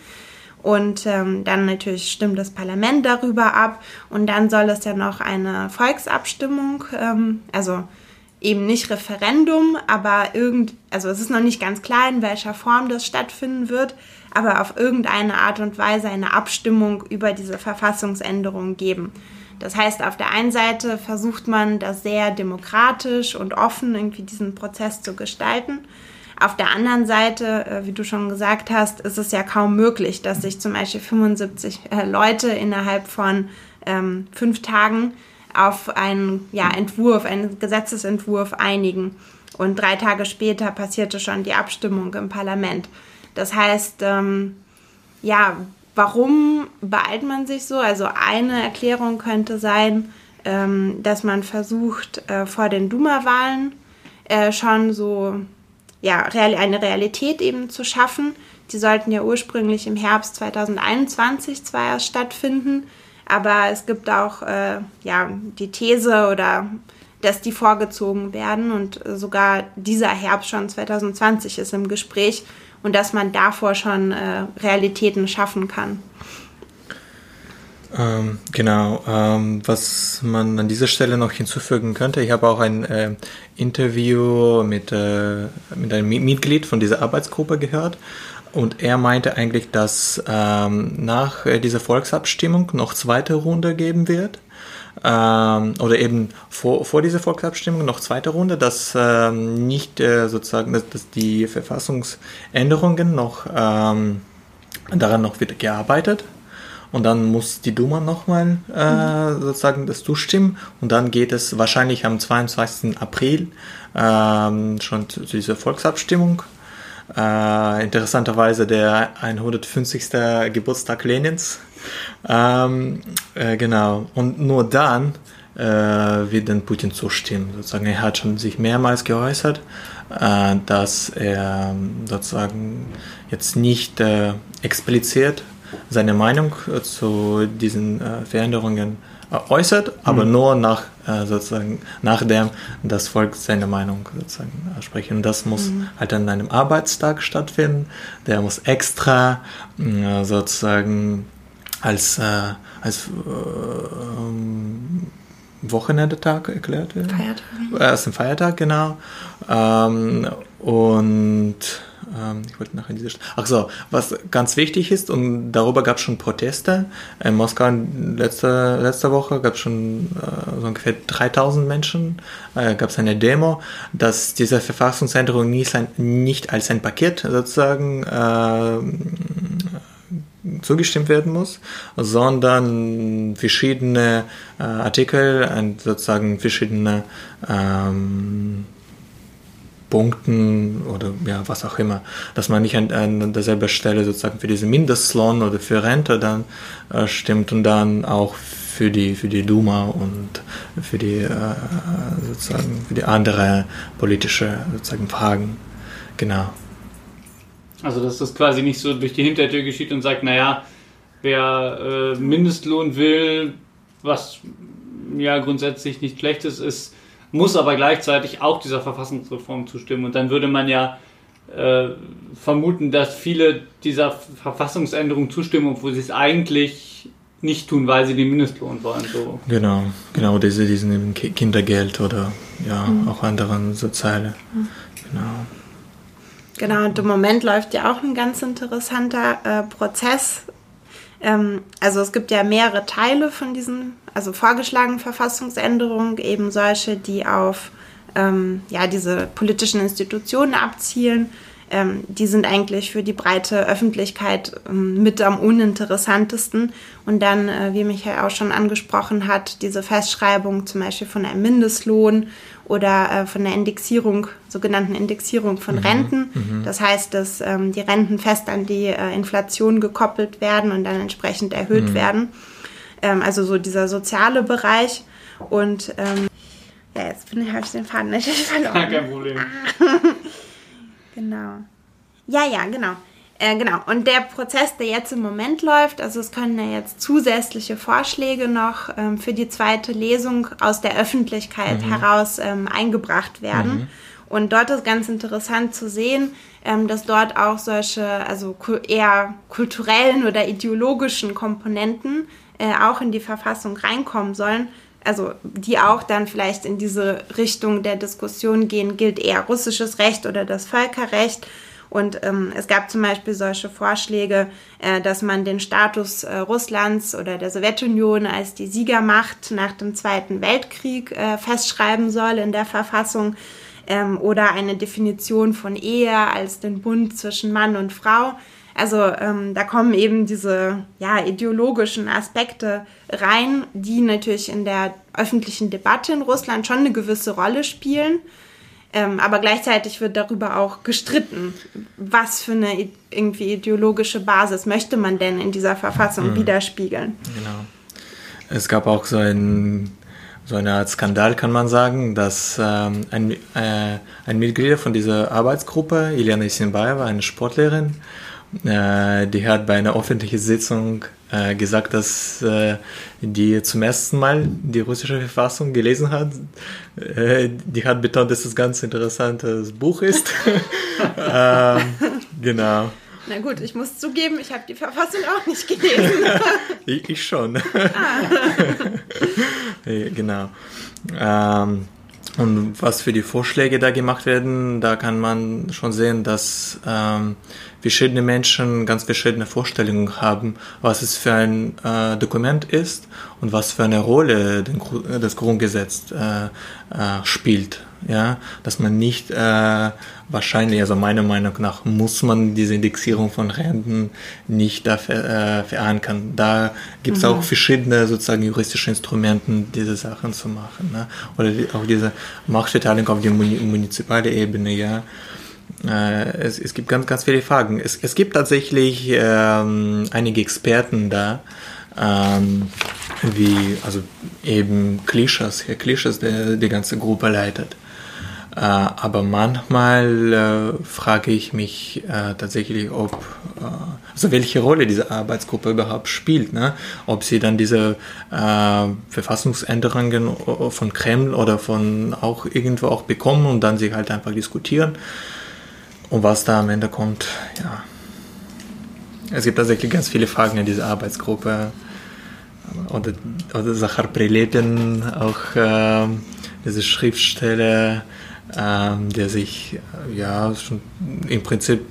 Und ähm, dann natürlich stimmt das Parlament darüber ab und dann soll es ja noch eine Volksabstimmung, ähm, also eben nicht Referendum, aber irgend, also es ist noch nicht ganz klar, in welcher Form das stattfinden wird, aber auf irgendeine Art und Weise eine Abstimmung über diese Verfassungsänderung geben. Das heißt, auf der einen Seite versucht man das sehr demokratisch und offen irgendwie diesen Prozess zu gestalten. Auf der anderen Seite, äh, wie du schon gesagt hast, ist es ja kaum möglich, dass sich zum Beispiel 75 äh, Leute innerhalb von ähm, fünf Tagen auf einen ja, Entwurf, einen Gesetzesentwurf einigen. Und drei Tage später passierte schon die Abstimmung im Parlament. Das heißt, ähm, ja, Warum beeilt man sich so? Also eine Erklärung könnte sein, ähm, dass man versucht, äh, vor den Duma-Wahlen äh, schon so ja, eine Realität eben zu schaffen. Die sollten ja ursprünglich im Herbst 2021 zwar erst stattfinden, aber es gibt auch äh, ja, die These oder dass die vorgezogen werden und sogar dieser Herbst schon 2020 ist im Gespräch und dass man davor schon äh, Realitäten schaffen kann.
Ähm, genau. Ähm, was man an dieser Stelle noch hinzufügen könnte, ich habe auch ein äh, Interview mit, äh, mit einem Mitglied von dieser Arbeitsgruppe gehört. Und er meinte eigentlich, dass ähm, nach äh, dieser Volksabstimmung noch zweite Runde geben wird. Ähm, oder eben vor, vor dieser Volksabstimmung noch zweite Runde, dass ähm, nicht äh, sozusagen, dass, dass die Verfassungsänderungen noch ähm, daran noch wird gearbeitet und dann muss die Duma nochmal äh, mhm. sozusagen das zustimmen und dann geht es wahrscheinlich am 22. April ähm, schon zu, zu dieser Volksabstimmung. Äh, interessanterweise der 150. Geburtstag Lenins. Ähm, äh, genau. Und nur dann äh, wird dann Putin zustimmen. Sozusagen, er hat schon sich mehrmals geäußert, äh, dass er sozusagen jetzt nicht äh, explizit seine Meinung äh, zu diesen äh, Veränderungen äh, äußert, aber mhm. nur nach sozusagen nachdem das Volk seine Meinung sozusagen spricht. Und das muss mhm. halt an einem Arbeitstag stattfinden. Der muss extra sozusagen als, als ähm, Wochenendetag erklärt werden. Feiertag. Erst ein Feiertag, genau. Ähm, und ähm, ich wollte nachher diese. Ach so, was ganz wichtig ist und darüber gab es schon Proteste. In Moskau letzte, letzte Woche gab es schon äh, so ungefähr 3000 Menschen. Äh, gab es eine Demo, dass diese Verfassungsänderung nicht, nicht als ein Paket sozusagen äh, zugestimmt werden muss, sondern verschiedene äh, Artikel sozusagen verschiedene ähm, Punkten oder ja, was auch immer, dass man nicht an, an derselben Stelle sozusagen für diesen Mindestlohn oder für Rente dann äh, stimmt und dann auch für die für die Duma und für die äh, sozusagen für die andere politische sozusagen Fragen. Genau
also dass das quasi nicht so durch die Hintertür geschieht und sagt naja wer äh, Mindestlohn will was ja grundsätzlich nicht schlechtes ist muss aber gleichzeitig auch dieser Verfassungsreform zustimmen. Und dann würde man ja äh, vermuten, dass viele dieser Verfassungsänderungen zustimmen, obwohl sie es eigentlich nicht tun, weil sie den Mindestlohn wollen. So.
Genau, genau, diese, diesen Kindergeld oder ja, mhm. auch anderen soziale. Mhm. Genau.
Genau, und im Moment läuft ja auch ein ganz interessanter äh, Prozess. Ähm, also es gibt ja mehrere Teile von diesen also vorgeschlagenen Verfassungsänderungen, eben solche, die auf ähm, ja, diese politischen Institutionen abzielen. Ähm, die sind eigentlich für die breite Öffentlichkeit ähm, mit am uninteressantesten. Und dann, äh, wie Michael auch schon angesprochen hat, diese Festschreibung zum Beispiel von einem Mindestlohn oder äh, von der Indexierung, sogenannten Indexierung von mhm. Renten. Mhm. Das heißt, dass ähm, die Renten fest an die äh, Inflation gekoppelt werden und dann entsprechend erhöht mhm. werden ähm, also so dieser soziale Bereich. Und ähm, ja, jetzt bin ich, habe ich den Faden natürlich verloren. Kein Problem. genau. Ja, ja, genau. Äh, genau. Und der Prozess, der jetzt im Moment läuft, also es können ja jetzt zusätzliche Vorschläge noch ähm, für die zweite Lesung aus der Öffentlichkeit mhm. heraus ähm, eingebracht werden. Mhm. Und dort ist ganz interessant zu sehen, ähm, dass dort auch solche, also eher kulturellen oder ideologischen Komponenten äh, auch in die Verfassung reinkommen sollen, also die auch dann vielleicht in diese Richtung der Diskussion gehen, gilt eher russisches Recht oder das Völkerrecht. Und ähm, es gab zum Beispiel solche Vorschläge, äh, dass man den Status äh, Russlands oder der Sowjetunion als die Siegermacht nach dem Zweiten Weltkrieg äh, festschreiben soll in der Verfassung ähm, oder eine Definition von Ehe als den Bund zwischen Mann und Frau. Also ähm, da kommen eben diese ja, ideologischen Aspekte rein, die natürlich in der öffentlichen Debatte in Russland schon eine gewisse Rolle spielen. Ähm, aber gleichzeitig wird darüber auch gestritten, was für eine irgendwie ideologische Basis möchte man denn in dieser Verfassung mhm. widerspiegeln.
Genau. Es gab auch so ein so eine Art Skandal, kann man sagen, dass ähm, ein, äh, ein Mitglied von dieser Arbeitsgruppe, Iliana Isinbaeva, eine Sportlerin, äh, die hat bei einer öffentlichen Sitzung äh, gesagt, dass äh, die zum ersten Mal die russische Verfassung gelesen hat. Äh, die hat betont, dass es ein ganz interessantes Buch ist. ähm, genau.
Na gut, ich muss zugeben, ich habe die Verfassung auch nicht gelesen.
ich, ich, schon. Ah. genau. Ähm, und was für die Vorschläge da gemacht werden, da kann man schon sehen, dass ähm, verschiedene Menschen ganz verschiedene Vorstellungen haben, was es für ein äh, Dokument ist und was für eine Rolle den, das Grundgesetz äh, äh, spielt. Ja, dass man nicht äh, wahrscheinlich, also meiner Meinung nach, muss man diese Indexierung von Renten nicht dafür äh, verankern. Da gibt es mhm. auch verschiedene sozusagen juristische Instrumente, diese Sachen zu machen. Ne? Oder die, auch diese Machtverteilung auf der munizipalen Ebene, ja. Äh, es, es gibt ganz, ganz viele Fragen. Es, es gibt tatsächlich ähm, einige Experten da, ähm, wie also eben Klischers, Herr Klischers, der die ganze Gruppe leitet. Äh, aber manchmal äh, frage ich mich äh, tatsächlich, ob, äh, also welche Rolle diese Arbeitsgruppe überhaupt spielt. Ne? Ob sie dann diese äh, Verfassungsänderungen von Kreml oder von auch irgendwo auch bekommen und dann sich halt einfach diskutieren und was da am Ende kommt, ja. Es gibt tatsächlich ganz viele Fragen in dieser Arbeitsgruppe. Oder, oder Zachar Prilepin, auch äh, diese Schriftsteller, äh, der sich ja schon im Prinzip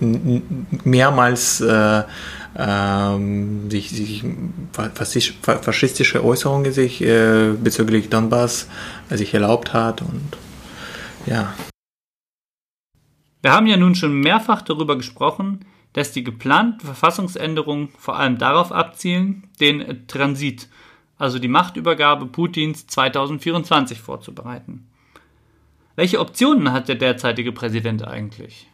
mehrmals äh, ähm, sich, sich faschistische Äußerungen sich äh, bezüglich Donbass äh, sich erlaubt hat und ja.
Wir haben ja nun schon mehrfach darüber gesprochen, dass die geplanten Verfassungsänderungen vor allem darauf abzielen, den Transit, also die Machtübergabe Putins 2024 vorzubereiten. Welche Optionen hat der derzeitige Präsident eigentlich?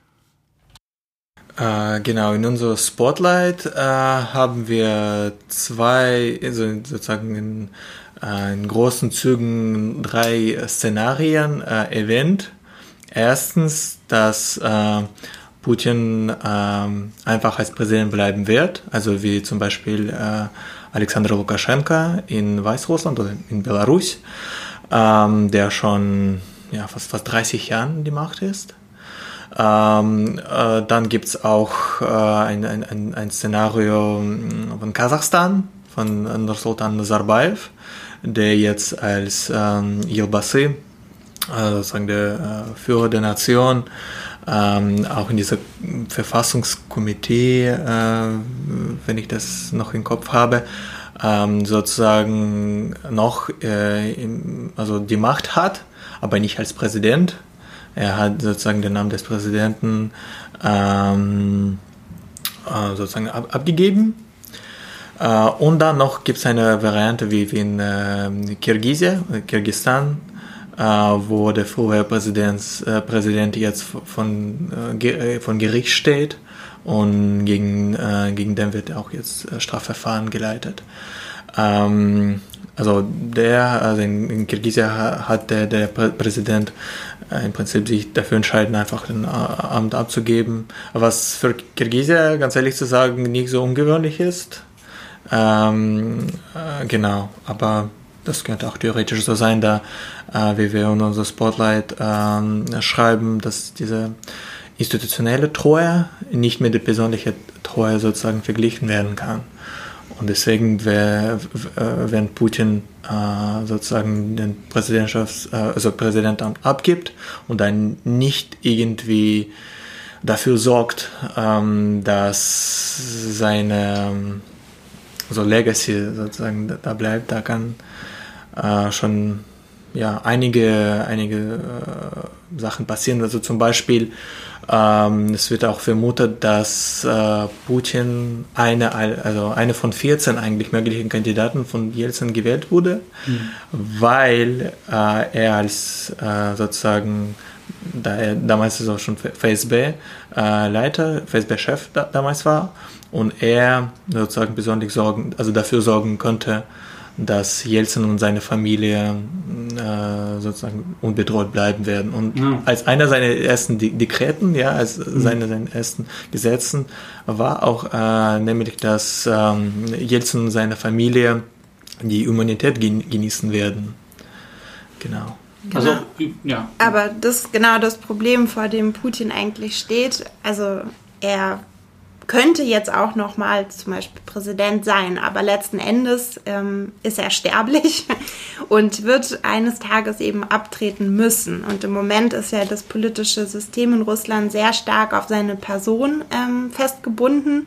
Äh, genau, in unserem Spotlight äh, haben wir zwei, also sozusagen in, äh, in großen Zügen drei Szenarien äh, erwähnt. Erstens, dass äh, Putin äh, einfach als Präsident bleiben wird, also wie zum Beispiel äh, Alexander Lukaschenka in Weißrussland oder in Belarus, ähm, der schon ja, fast, fast 30 Jahren die Macht ist. Ähm, äh, dann gibt es auch äh, ein, ein, ein Szenario hm, von Kasachstan, von Nursultan Nazarbayev, der jetzt als ähm, Yilbasi sozusagen der äh, Führer der Nation, ähm, auch in dieser Verfassungskomitee, äh, wenn ich das noch im Kopf habe, ähm, sozusagen noch äh, also die Macht hat, aber nicht als Präsident. Er hat sozusagen den Namen des Präsidenten ähm, äh, sozusagen ab, abgegeben. Äh, und dann noch gibt es eine Variante wie, wie in äh, Kirgisien, Kirgistan, äh, wo der frühere Präsident, äh, Präsident jetzt von, äh, von Gericht steht und gegen, gegen den wird auch jetzt Strafverfahren geleitet. Ähm, also der, also in, in Kirgisien hat der, der Präsident im Prinzip sich dafür entscheiden, einfach den Amt abzugeben. Was für Kirgisien, ganz ehrlich zu sagen, nicht so ungewöhnlich ist. Ähm, äh, genau, aber das könnte auch theoretisch so sein, da äh, wie wir in unser Spotlight äh, schreiben, dass diese institutionelle Treue nicht mit der persönlichen Treue sozusagen verglichen werden kann. Und deswegen, wär, wenn Putin äh, sozusagen den Präsidentschafts-, äh, also Präsidentamt abgibt und dann nicht irgendwie dafür sorgt, ähm, dass seine so Legacy sozusagen da bleibt, da kann äh, schon ja, einige, einige äh, Sachen passieren. Also zum Beispiel, ähm, es wird auch vermutet, dass äh, Putin eine, also eine von 14 eigentlich möglichen Kandidaten von Jelzin gewählt wurde, mhm. weil äh, er als äh, sozusagen da er damals auch schon FSB-Leiter, äh, FSB-Chef da, damals war und er sozusagen besonders sorgen, also dafür sorgen konnte, dass Jelzin und seine Familie äh, sozusagen unbedroht bleiben werden. Und ja. als einer seiner ersten Dekreten, ja, als mhm. seine, seinen ersten Gesetzen war auch äh, nämlich, dass ähm, Jelzin und seine Familie die Immunität genießen werden. Genau.
Genau. Also, ja. Aber das ist genau das Problem, vor dem Putin eigentlich steht. Also er könnte jetzt auch noch mal zum Beispiel Präsident sein, aber letzten Endes ähm, ist er sterblich und wird eines Tages eben abtreten müssen. Und im Moment ist ja das politische System in Russland sehr stark auf seine Person ähm, festgebunden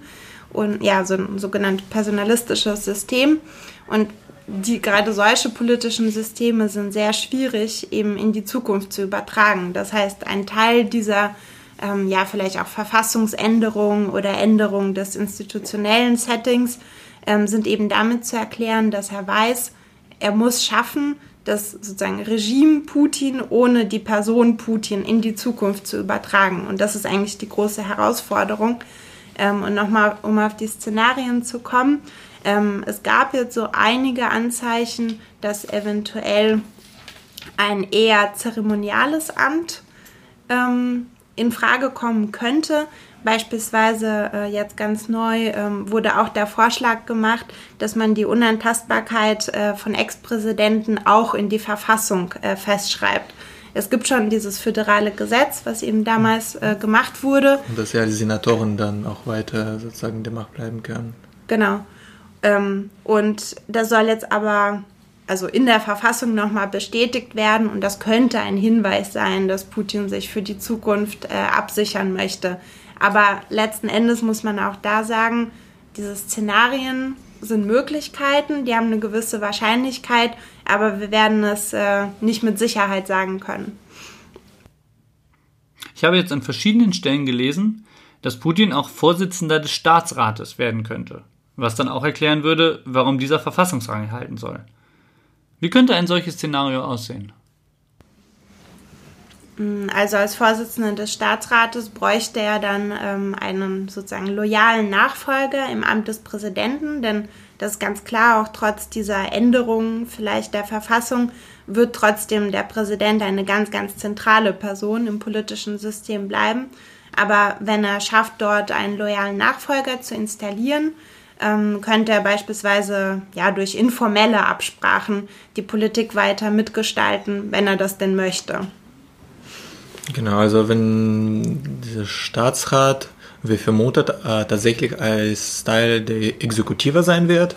und ja, so ein sogenanntes personalistisches System. Und die gerade solche politischen Systeme sind sehr schwierig eben in die Zukunft zu übertragen. Das heißt, ein Teil dieser ähm, ja vielleicht auch Verfassungsänderungen oder Änderungen des institutionellen Settings ähm, sind eben damit zu erklären, dass er weiß, er muss schaffen, das sozusagen Regime Putin ohne die Person Putin in die Zukunft zu übertragen. Und das ist eigentlich die große Herausforderung. Ähm, und nochmal, um auf die Szenarien zu kommen. Ähm, es gab jetzt so einige Anzeichen, dass eventuell ein eher zeremoniales Amt ähm, in Frage kommen könnte. Beispielsweise äh, jetzt ganz neu ähm, wurde auch der Vorschlag gemacht, dass man die Unantastbarkeit äh, von Ex-Präsidenten auch in die Verfassung äh, festschreibt. Es gibt schon dieses föderale Gesetz, was eben damals äh, gemacht wurde.
Und dass ja die Senatoren dann auch weiter sozusagen in der Macht bleiben können.
Genau. Ähm, und das soll jetzt aber also in der Verfassung nochmal bestätigt werden und das könnte ein Hinweis sein, dass Putin sich für die Zukunft äh, absichern möchte. Aber letzten Endes muss man auch da sagen, diese Szenarien sind Möglichkeiten, die haben eine gewisse Wahrscheinlichkeit, aber wir werden es äh, nicht mit Sicherheit sagen können.
Ich habe jetzt an verschiedenen Stellen gelesen, dass Putin auch Vorsitzender des Staatsrates werden könnte, was dann auch erklären würde, warum dieser Verfassungsrang erhalten soll. Wie könnte ein solches Szenario aussehen?
Mm, also als Vorsitzender des Staatsrates bräuchte er dann ähm, einen sozusagen loyalen Nachfolger im Amt des Präsidenten, denn das ist ganz klar, auch trotz dieser Änderungen vielleicht der Verfassung wird trotzdem der Präsident eine ganz, ganz zentrale Person im politischen System bleiben. Aber wenn er schafft, dort einen loyalen Nachfolger zu installieren, ähm, könnte er beispielsweise ja durch informelle Absprachen die Politik weiter mitgestalten, wenn er das denn möchte.
Genau, also wenn dieser Staatsrat, wie vermutet, äh, tatsächlich als Teil der Exekutive sein wird,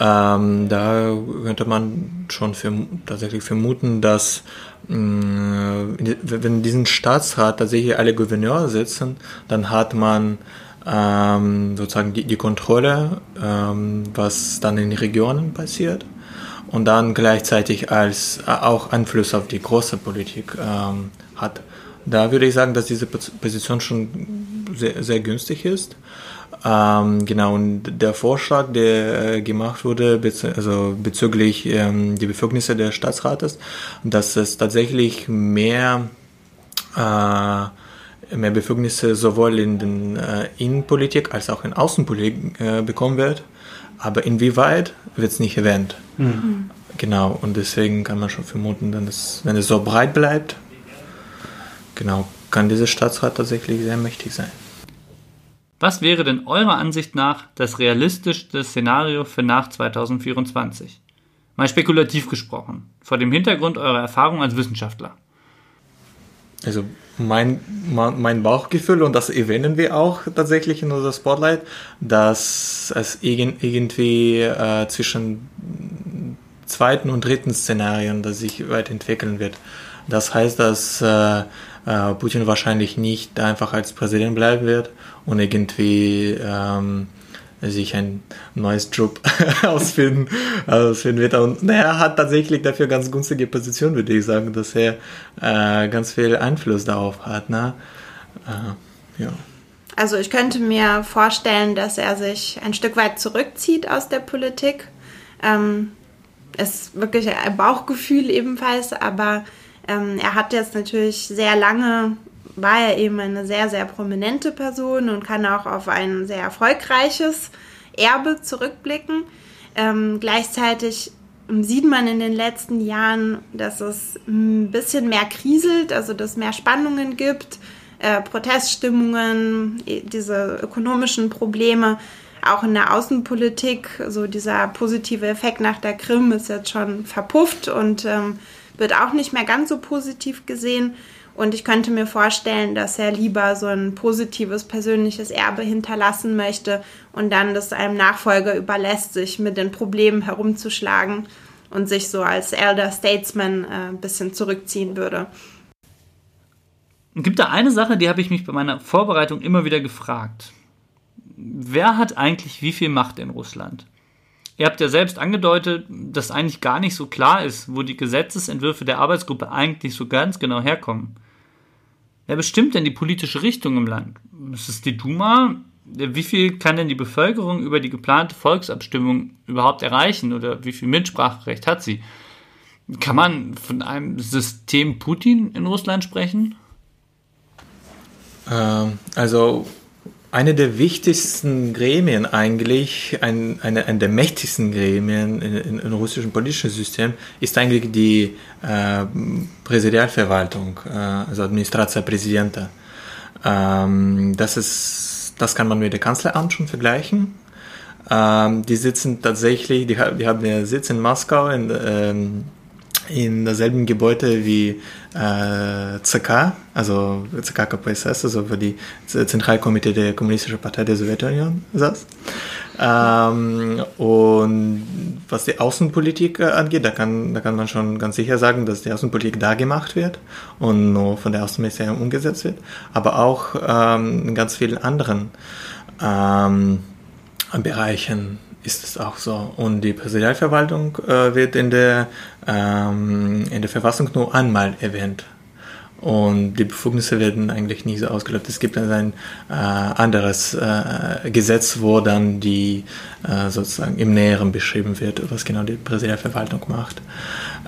ähm, da könnte man schon für, tatsächlich vermuten, dass mh, wenn in diesem Staatsrat tatsächlich alle Gouverneure sitzen, dann hat man ähm, sozusagen die, die Kontrolle, ähm, was dann in Regionen passiert und dann gleichzeitig als äh, auch Einfluss auf die große Politik ähm, hat. Da würde ich sagen, dass diese Position schon sehr, sehr günstig ist. Ähm, genau, und der Vorschlag, der äh, gemacht wurde, bez also bezüglich ähm, die Befugnisse des Staatsrates, dass es tatsächlich mehr äh, mehr Befugnisse sowohl in den äh, Innenpolitik als auch in Außenpolitik äh, bekommen wird. Aber inwieweit wird es nicht erwähnt. Mhm. Genau, und deswegen kann man schon vermuten, dass wenn es so breit bleibt, genau, kann dieser Staatsrat tatsächlich sehr mächtig sein.
Was wäre denn eurer Ansicht nach das realistischste Szenario für nach 2024? Mal spekulativ gesprochen, vor dem Hintergrund eurer Erfahrung als Wissenschaftler.
Also mein, mein Bauchgefühl, und das erwähnen wir auch tatsächlich in unserem Spotlight, dass es irgendwie äh, zwischen zweiten und dritten Szenarien, das sich weiterentwickeln wird. Das heißt, dass äh, äh, Putin wahrscheinlich nicht einfach als Präsident bleiben wird und irgendwie ähm, sich ein neues Job ausfinden, ausfinden wird. Und er hat tatsächlich dafür ganz günstige Position, würde ich sagen, dass er äh, ganz viel Einfluss darauf hat. Ne? Äh, ja.
Also ich könnte mir vorstellen, dass er sich ein Stück weit zurückzieht aus der Politik. Ähm, ist wirklich ein Bauchgefühl ebenfalls, aber ähm, er hat jetzt natürlich sehr lange war er eben eine sehr, sehr prominente Person und kann auch auf ein sehr erfolgreiches Erbe zurückblicken. Ähm, gleichzeitig sieht man in den letzten Jahren, dass es ein bisschen mehr kriselt, also dass es mehr Spannungen gibt, äh, Proteststimmungen, diese ökonomischen Probleme, auch in der Außenpolitik. So dieser positive Effekt nach der Krim ist jetzt schon verpufft und ähm, wird auch nicht mehr ganz so positiv gesehen. Und ich könnte mir vorstellen, dass er lieber so ein positives persönliches Erbe hinterlassen möchte und dann das einem Nachfolger überlässt, sich mit den Problemen herumzuschlagen und sich so als Elder Statesman äh, ein bisschen zurückziehen würde.
Es gibt da eine Sache, die habe ich mich bei meiner Vorbereitung immer wieder gefragt. Wer hat eigentlich wie viel Macht in Russland? Ihr habt ja selbst angedeutet, dass eigentlich gar nicht so klar ist, wo die Gesetzesentwürfe der Arbeitsgruppe eigentlich so ganz genau herkommen. Wer bestimmt denn die politische Richtung im Land? Ist es die Duma? Wie viel kann denn die Bevölkerung über die geplante Volksabstimmung überhaupt erreichen oder wie viel Mitspracherecht hat sie? Kann man von einem System Putin in Russland sprechen?
Ähm, also eine der wichtigsten Gremien eigentlich, ein, eine, eine der mächtigsten Gremien im russischen politischen System ist eigentlich die äh, Präsidialverwaltung, äh, also Administratia Presidenta. Ähm, das, ist, das kann man mit dem Kanzleramt schon vergleichen. Ähm, die sitzen tatsächlich, die, die haben den Sitz in Moskau, in, ähm, in derselben Gebäude wie äh, CK, also CK KPSS, also wo die Zentralkomitee der Kommunistischen Partei der Sowjetunion saß. Ähm, und was die Außenpolitik angeht, da kann, da kann man schon ganz sicher sagen, dass die Außenpolitik da gemacht wird und nur von der Außenministerium umgesetzt wird, aber auch ähm, in ganz vielen anderen ähm, Bereichen ist es auch so. Und die Präsidialverwaltung äh, wird in der, ähm, in der Verfassung nur einmal erwähnt. Und die Befugnisse werden eigentlich nie so ausgelöst. Es gibt also ein äh, anderes äh, Gesetz, wo dann die äh, sozusagen im Näheren beschrieben wird, was genau die Präsidialverwaltung macht.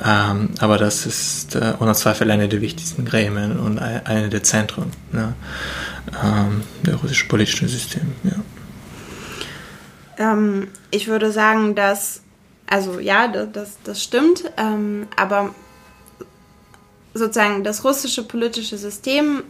Ähm, aber das ist äh, ohne Zweifel eine der wichtigsten Gremien und eine der Zentren ne, ähm, der russischen politischen System. Ja.
Ähm, ich würde sagen, dass, also ja, das, das stimmt, ähm, aber sozusagen das russische politische System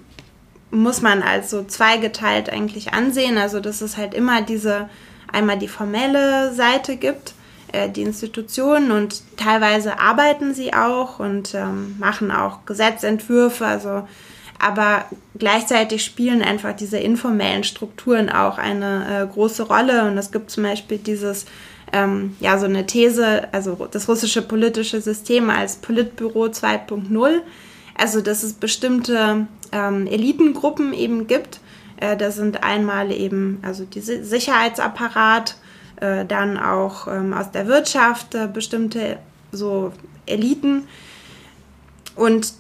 muss man als so zweigeteilt eigentlich ansehen. Also dass es halt immer diese, einmal die formelle Seite gibt, äh, die Institutionen und teilweise arbeiten sie auch und ähm, machen auch Gesetzentwürfe, also aber gleichzeitig spielen einfach diese informellen Strukturen auch eine äh, große Rolle. Und es gibt zum Beispiel dieses, ähm, ja, so eine These, also das russische politische System als Politbüro 2.0. Also, dass es bestimmte ähm, Elitengruppen eben gibt. Äh, das sind einmal eben, also die Sicherheitsapparat, äh, dann auch ähm, aus der Wirtschaft äh, bestimmte so Eliten. Und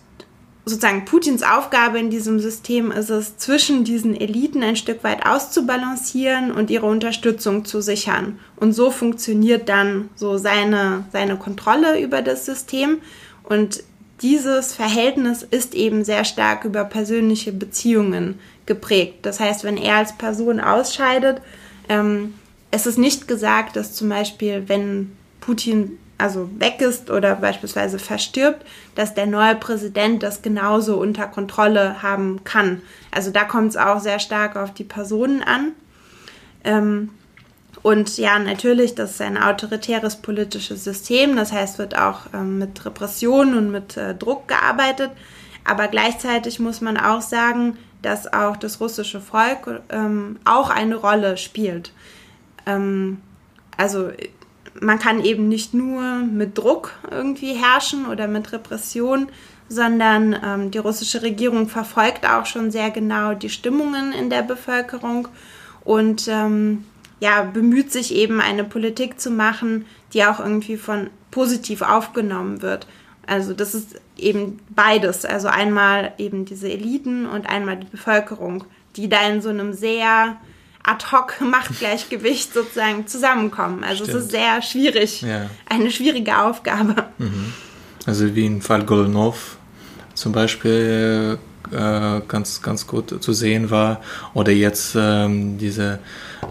sozusagen Putins Aufgabe in diesem System ist es, zwischen diesen Eliten ein Stück weit auszubalancieren und ihre Unterstützung zu sichern. Und so funktioniert dann so seine, seine Kontrolle über das System. Und dieses Verhältnis ist eben sehr stark über persönliche Beziehungen geprägt. Das heißt, wenn er als Person ausscheidet, ähm, es ist nicht gesagt, dass zum Beispiel, wenn Putin also weg ist oder beispielsweise verstirbt, dass der neue Präsident das genauso unter Kontrolle haben kann. Also da kommt es auch sehr stark auf die Personen an. Ähm, und ja, natürlich, das ist ein autoritäres politisches System, das heißt, wird auch ähm, mit Repression und mit äh, Druck gearbeitet. Aber gleichzeitig muss man auch sagen, dass auch das russische Volk ähm, auch eine Rolle spielt. Ähm, also man kann eben nicht nur mit Druck irgendwie herrschen oder mit Repression, sondern ähm, die russische Regierung verfolgt auch schon sehr genau die Stimmungen in der Bevölkerung und ähm, ja, bemüht sich eben eine Politik zu machen, die auch irgendwie von positiv aufgenommen wird. Also das ist eben beides. Also einmal eben diese Eliten und einmal die Bevölkerung, die da in so einem sehr Ad-Hoc-Machtgleichgewicht sozusagen zusammenkommen. Also Stimmt. es ist sehr schwierig, ja. eine schwierige Aufgabe.
Mhm. Also wie im Fall Golunov zum Beispiel äh, ganz, ganz gut zu sehen war. Oder jetzt ähm, diese,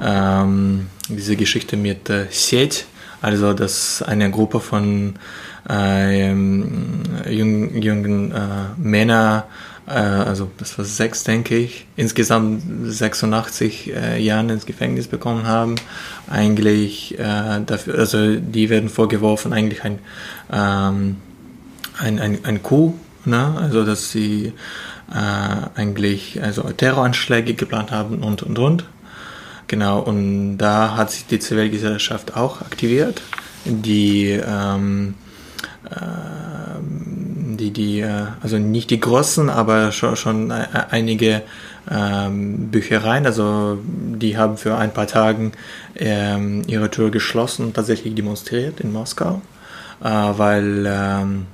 ähm, diese Geschichte mit äh, Set, also dass eine Gruppe von äh, jungen, jungen äh, Männern also das war sechs, denke ich, insgesamt 86 äh, Jahren ins Gefängnis bekommen haben. Eigentlich äh, dafür, also die werden vorgeworfen, eigentlich ein, ähm, ein, ein, ein Coup, ne? also dass sie äh, eigentlich also Terroranschläge geplant haben und und und. Genau, und da hat sich die Zivilgesellschaft auch aktiviert, die ähm, äh, die, die, äh, also nicht die großen, aber schon, schon einige ähm, Büchereien, also die haben für ein paar Tage ähm, ihre Tür geschlossen und tatsächlich demonstriert in Moskau, äh, weil ähm,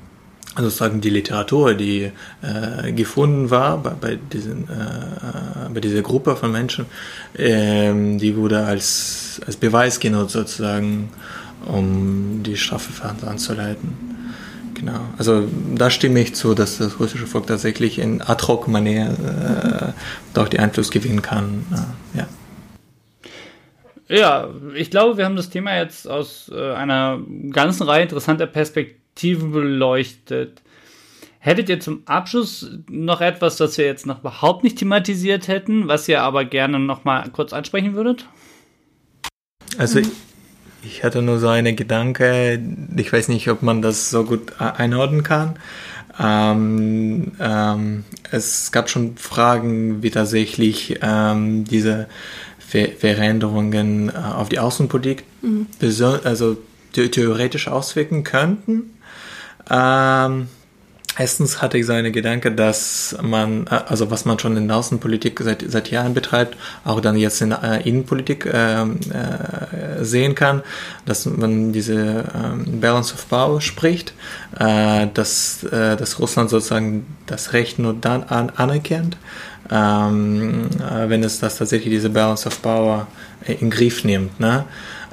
also sozusagen die Literatur, die äh, gefunden war bei, bei, diesen, äh, bei dieser Gruppe von Menschen, ähm, die wurde als, als Beweis genutzt sozusagen, um die Strafverfahren anzuleiten. Genau, also da stimme ich zu, dass das russische Volk tatsächlich in Ad-Hoc-Manier äh, doch die Einfluss gewinnen kann. Äh, ja.
Ja, ich glaube, wir haben das Thema jetzt aus äh, einer ganzen Reihe interessanter Perspektiven beleuchtet. Hättet ihr zum Abschluss noch etwas, das wir jetzt noch überhaupt nicht thematisiert hätten, was ihr aber gerne noch mal kurz ansprechen würdet?
Also. Ich hatte nur so eine Gedanke, ich weiß nicht, ob man das so gut einordnen kann. Ähm, ähm, es gab schon Fragen, wie tatsächlich ähm, diese Ver Veränderungen äh, auf die Außenpolitik mhm. also theoretisch auswirken könnten. Ähm, Erstens hatte ich so eine Gedanke, dass man, äh, also was man schon in der Außenpolitik seit, seit Jahren betreibt, auch dann jetzt in der äh, Innenpolitik äh, äh, sehen kann, dass man diese äh, Balance of Power spricht, äh, dass, dass Russland sozusagen das Recht nur dann an, anerkennt, ähm, äh, wenn es das tatsächlich diese Balance of Power in Griff nimmt. Ne?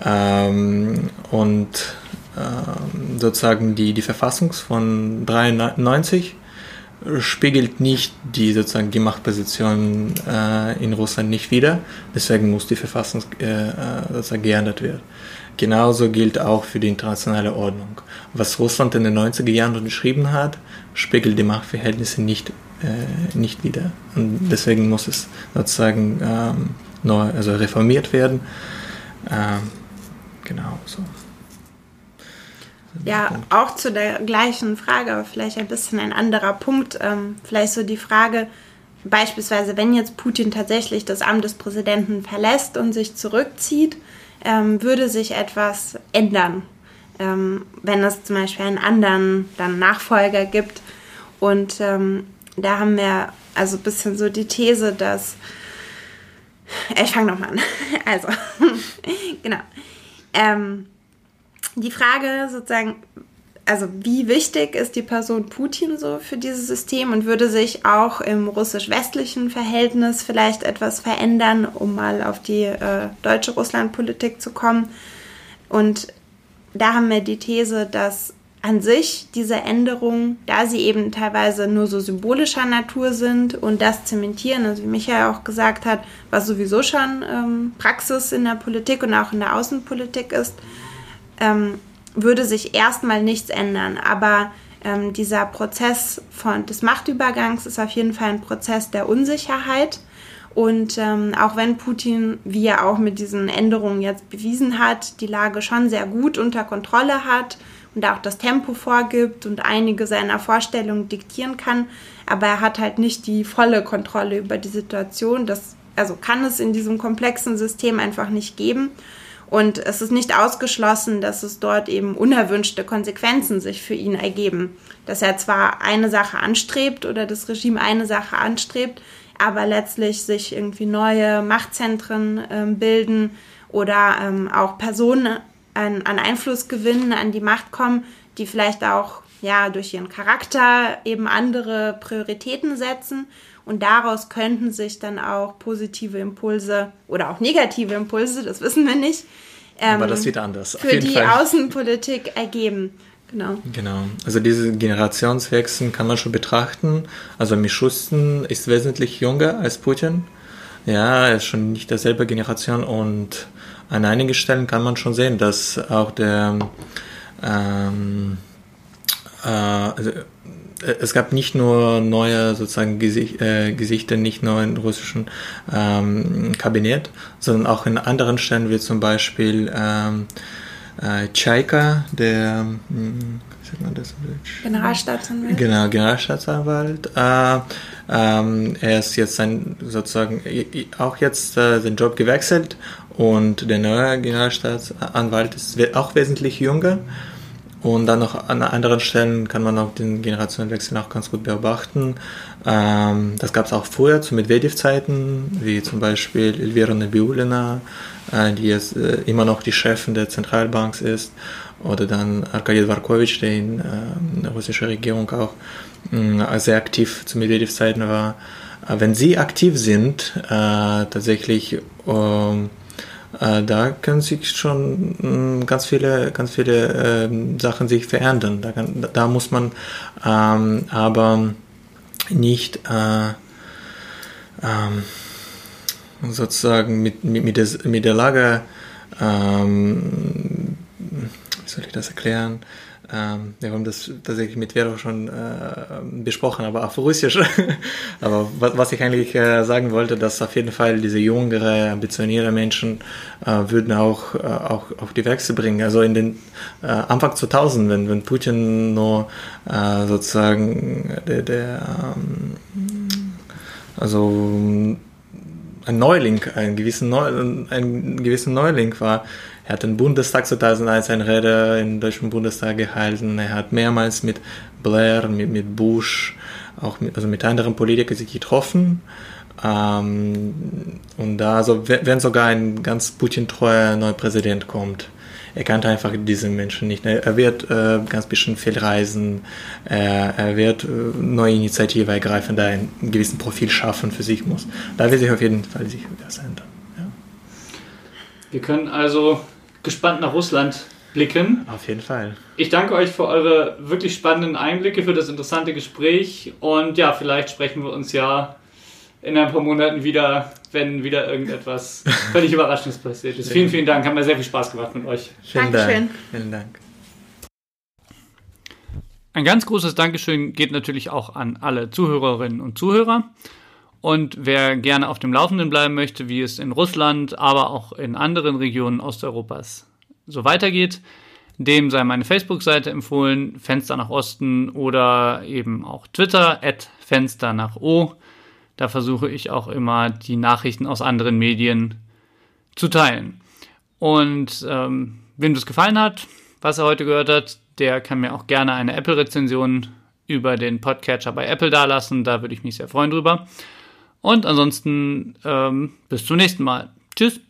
Ähm, und ähm, sozusagen die, die Verfassung von 93 spiegelt nicht die sozusagen die Machtposition äh, in Russland nicht wider. Deswegen muss die Verfassung äh, äh sozusagen geändert werden. Genauso gilt auch für die internationale Ordnung. Was Russland in den 90er Jahren unterschrieben hat, spiegelt die Machtverhältnisse nicht, äh, nicht wider. Und deswegen muss es sozusagen ähm, neu, also reformiert werden. Ähm, genau so.
Ja, auch zu der gleichen Frage, aber vielleicht ein bisschen ein anderer Punkt. Ähm, vielleicht so die Frage, beispielsweise, wenn jetzt Putin tatsächlich das Amt des Präsidenten verlässt und sich zurückzieht, ähm, würde sich etwas ändern, ähm, wenn es zum Beispiel einen anderen dann Nachfolger gibt. Und ähm, da haben wir also ein bisschen so die These, dass ich fange nochmal an. Also, genau. Ähm, die Frage sozusagen, also wie wichtig ist die Person Putin so für dieses System und würde sich auch im russisch-westlichen Verhältnis vielleicht etwas verändern, um mal auf die äh, deutsche Russlandpolitik zu kommen. Und da haben wir die These, dass an sich diese Änderungen, da sie eben teilweise nur so symbolischer Natur sind und das zementieren, also wie Michael auch gesagt hat, was sowieso schon ähm, Praxis in der Politik und auch in der Außenpolitik ist, ähm, würde sich erstmal nichts ändern. Aber ähm, dieser Prozess von, des Machtübergangs ist auf jeden Fall ein Prozess der Unsicherheit. Und ähm, auch wenn Putin, wie er auch mit diesen Änderungen jetzt bewiesen hat, die Lage schon sehr gut unter Kontrolle hat und auch das Tempo vorgibt und einige seiner Vorstellungen diktieren kann, aber er hat halt nicht die volle Kontrolle über die Situation. Das also kann es in diesem komplexen System einfach nicht geben. Und es ist nicht ausgeschlossen, dass es dort eben unerwünschte Konsequenzen sich für ihn ergeben. Dass er zwar eine Sache anstrebt oder das Regime eine Sache anstrebt, aber letztlich sich irgendwie neue Machtzentren äh, bilden oder ähm, auch Personen an, an Einfluss gewinnen, an die Macht kommen, die vielleicht auch ja durch ihren Charakter eben andere Prioritäten setzen und daraus könnten sich dann auch positive Impulse oder auch negative Impulse, das wissen wir nicht.
Ähm, Aber das wird anders.
Für die Fall. Außenpolitik ergeben. Genau.
Genau. Also diese Generationswechsel kann man schon betrachten. Also Mischustin ist wesentlich jünger als Putin. Ja, er ist schon nicht derselbe Generation und an einigen Stellen kann man schon sehen, dass auch der ähm, äh, also es gab nicht nur neue sozusagen Gesicht, äh, Gesichter, nicht nur im russischen ähm, Kabinett, sondern auch in anderen Stellen, wie zum Beispiel ähm, äh, Chaika, der hm,
Generalstaatsanwalt.
Genau, Generalstaatsanwalt. Äh, Ähm, er ist jetzt sein, sozusagen auch jetzt äh, den Job gewechselt und der neue Generalstaatsanwalt ist auch wesentlich jünger. Und dann noch an anderen Stellen kann man auch den Generationenwechsel auch ganz gut beobachten. Ähm, das gab es auch früher zu Medvedev-Zeiten, wie zum Beispiel Elvira Nabiulina, äh, die jetzt äh, immer noch die Chefin der Zentralbank ist, oder dann Arkady Dvarkovich, der in äh, der russischen Regierung auch äh, sehr aktiv zu Medvedev-Zeiten war. Äh, wenn sie aktiv sind, äh, tatsächlich ähm, äh, da können sich schon mh, ganz viele, ganz viele äh, Sachen sich verändern. Da, kann, da muss man ähm, aber nicht äh, ähm, sozusagen mit, mit, mit, der, mit der Lage, ähm, wie soll ich das erklären? Ähm, wir haben das tatsächlich mit Vero schon äh, besprochen, aber auf Russisch. aber was, was ich eigentlich äh, sagen wollte, dass auf jeden Fall diese jüngere, ambitionierte Menschen äh, würden auch, äh, auch, auch die Wechsel bringen. Also in den äh, Anfang 2000, wenn, wenn Putin nur äh, sozusagen der, der ähm, also ein Neuling, ein gewissen, Neu, ein gewissen Neuling war, er hat den Bundestag 2001 eine Rede im Deutschen Bundestag gehalten. Er hat mehrmals mit Blair, mit, mit Bush, auch mit, also mit anderen Politikern sich getroffen. Ähm, und da, also wenn sogar ein ganz Putin-treuer neuer Präsident kommt, er kannte einfach diese Menschen nicht. Er wird äh, ganz bisschen viel reisen, er, er wird äh, neue Initiative ergreifen, da ein gewissen Profil schaffen für sich muss. Da wird sich auf jeden Fall sich was ändern. Ja.
Wir können also gespannt nach Russland blicken.
Auf jeden Fall.
Ich danke euch für eure wirklich spannenden Einblicke, für das interessante Gespräch und ja, vielleicht sprechen wir uns ja in ein paar Monaten wieder, wenn wieder irgendetwas völlig Überraschendes passiert ist. Vielen, vielen Dank. Hat mir sehr viel Spaß gemacht mit euch.
Vielen Dankeschön. Dank. Vielen Dank.
Ein ganz großes Dankeschön geht natürlich auch an alle Zuhörerinnen und Zuhörer. Und wer gerne auf dem Laufenden bleiben möchte, wie es in Russland, aber auch in anderen Regionen Osteuropas so weitergeht, dem sei meine Facebook-Seite empfohlen, Fenster nach Osten oder eben auch Twitter, Fenster nach O. Da versuche ich auch immer die Nachrichten aus anderen Medien zu teilen. Und ähm, wem das gefallen hat, was er heute gehört hat, der kann mir auch gerne eine Apple-Rezension über den Podcatcher bei Apple dalassen. Da würde ich mich sehr freuen drüber. Und ansonsten ähm, bis zum nächsten Mal. Tschüss.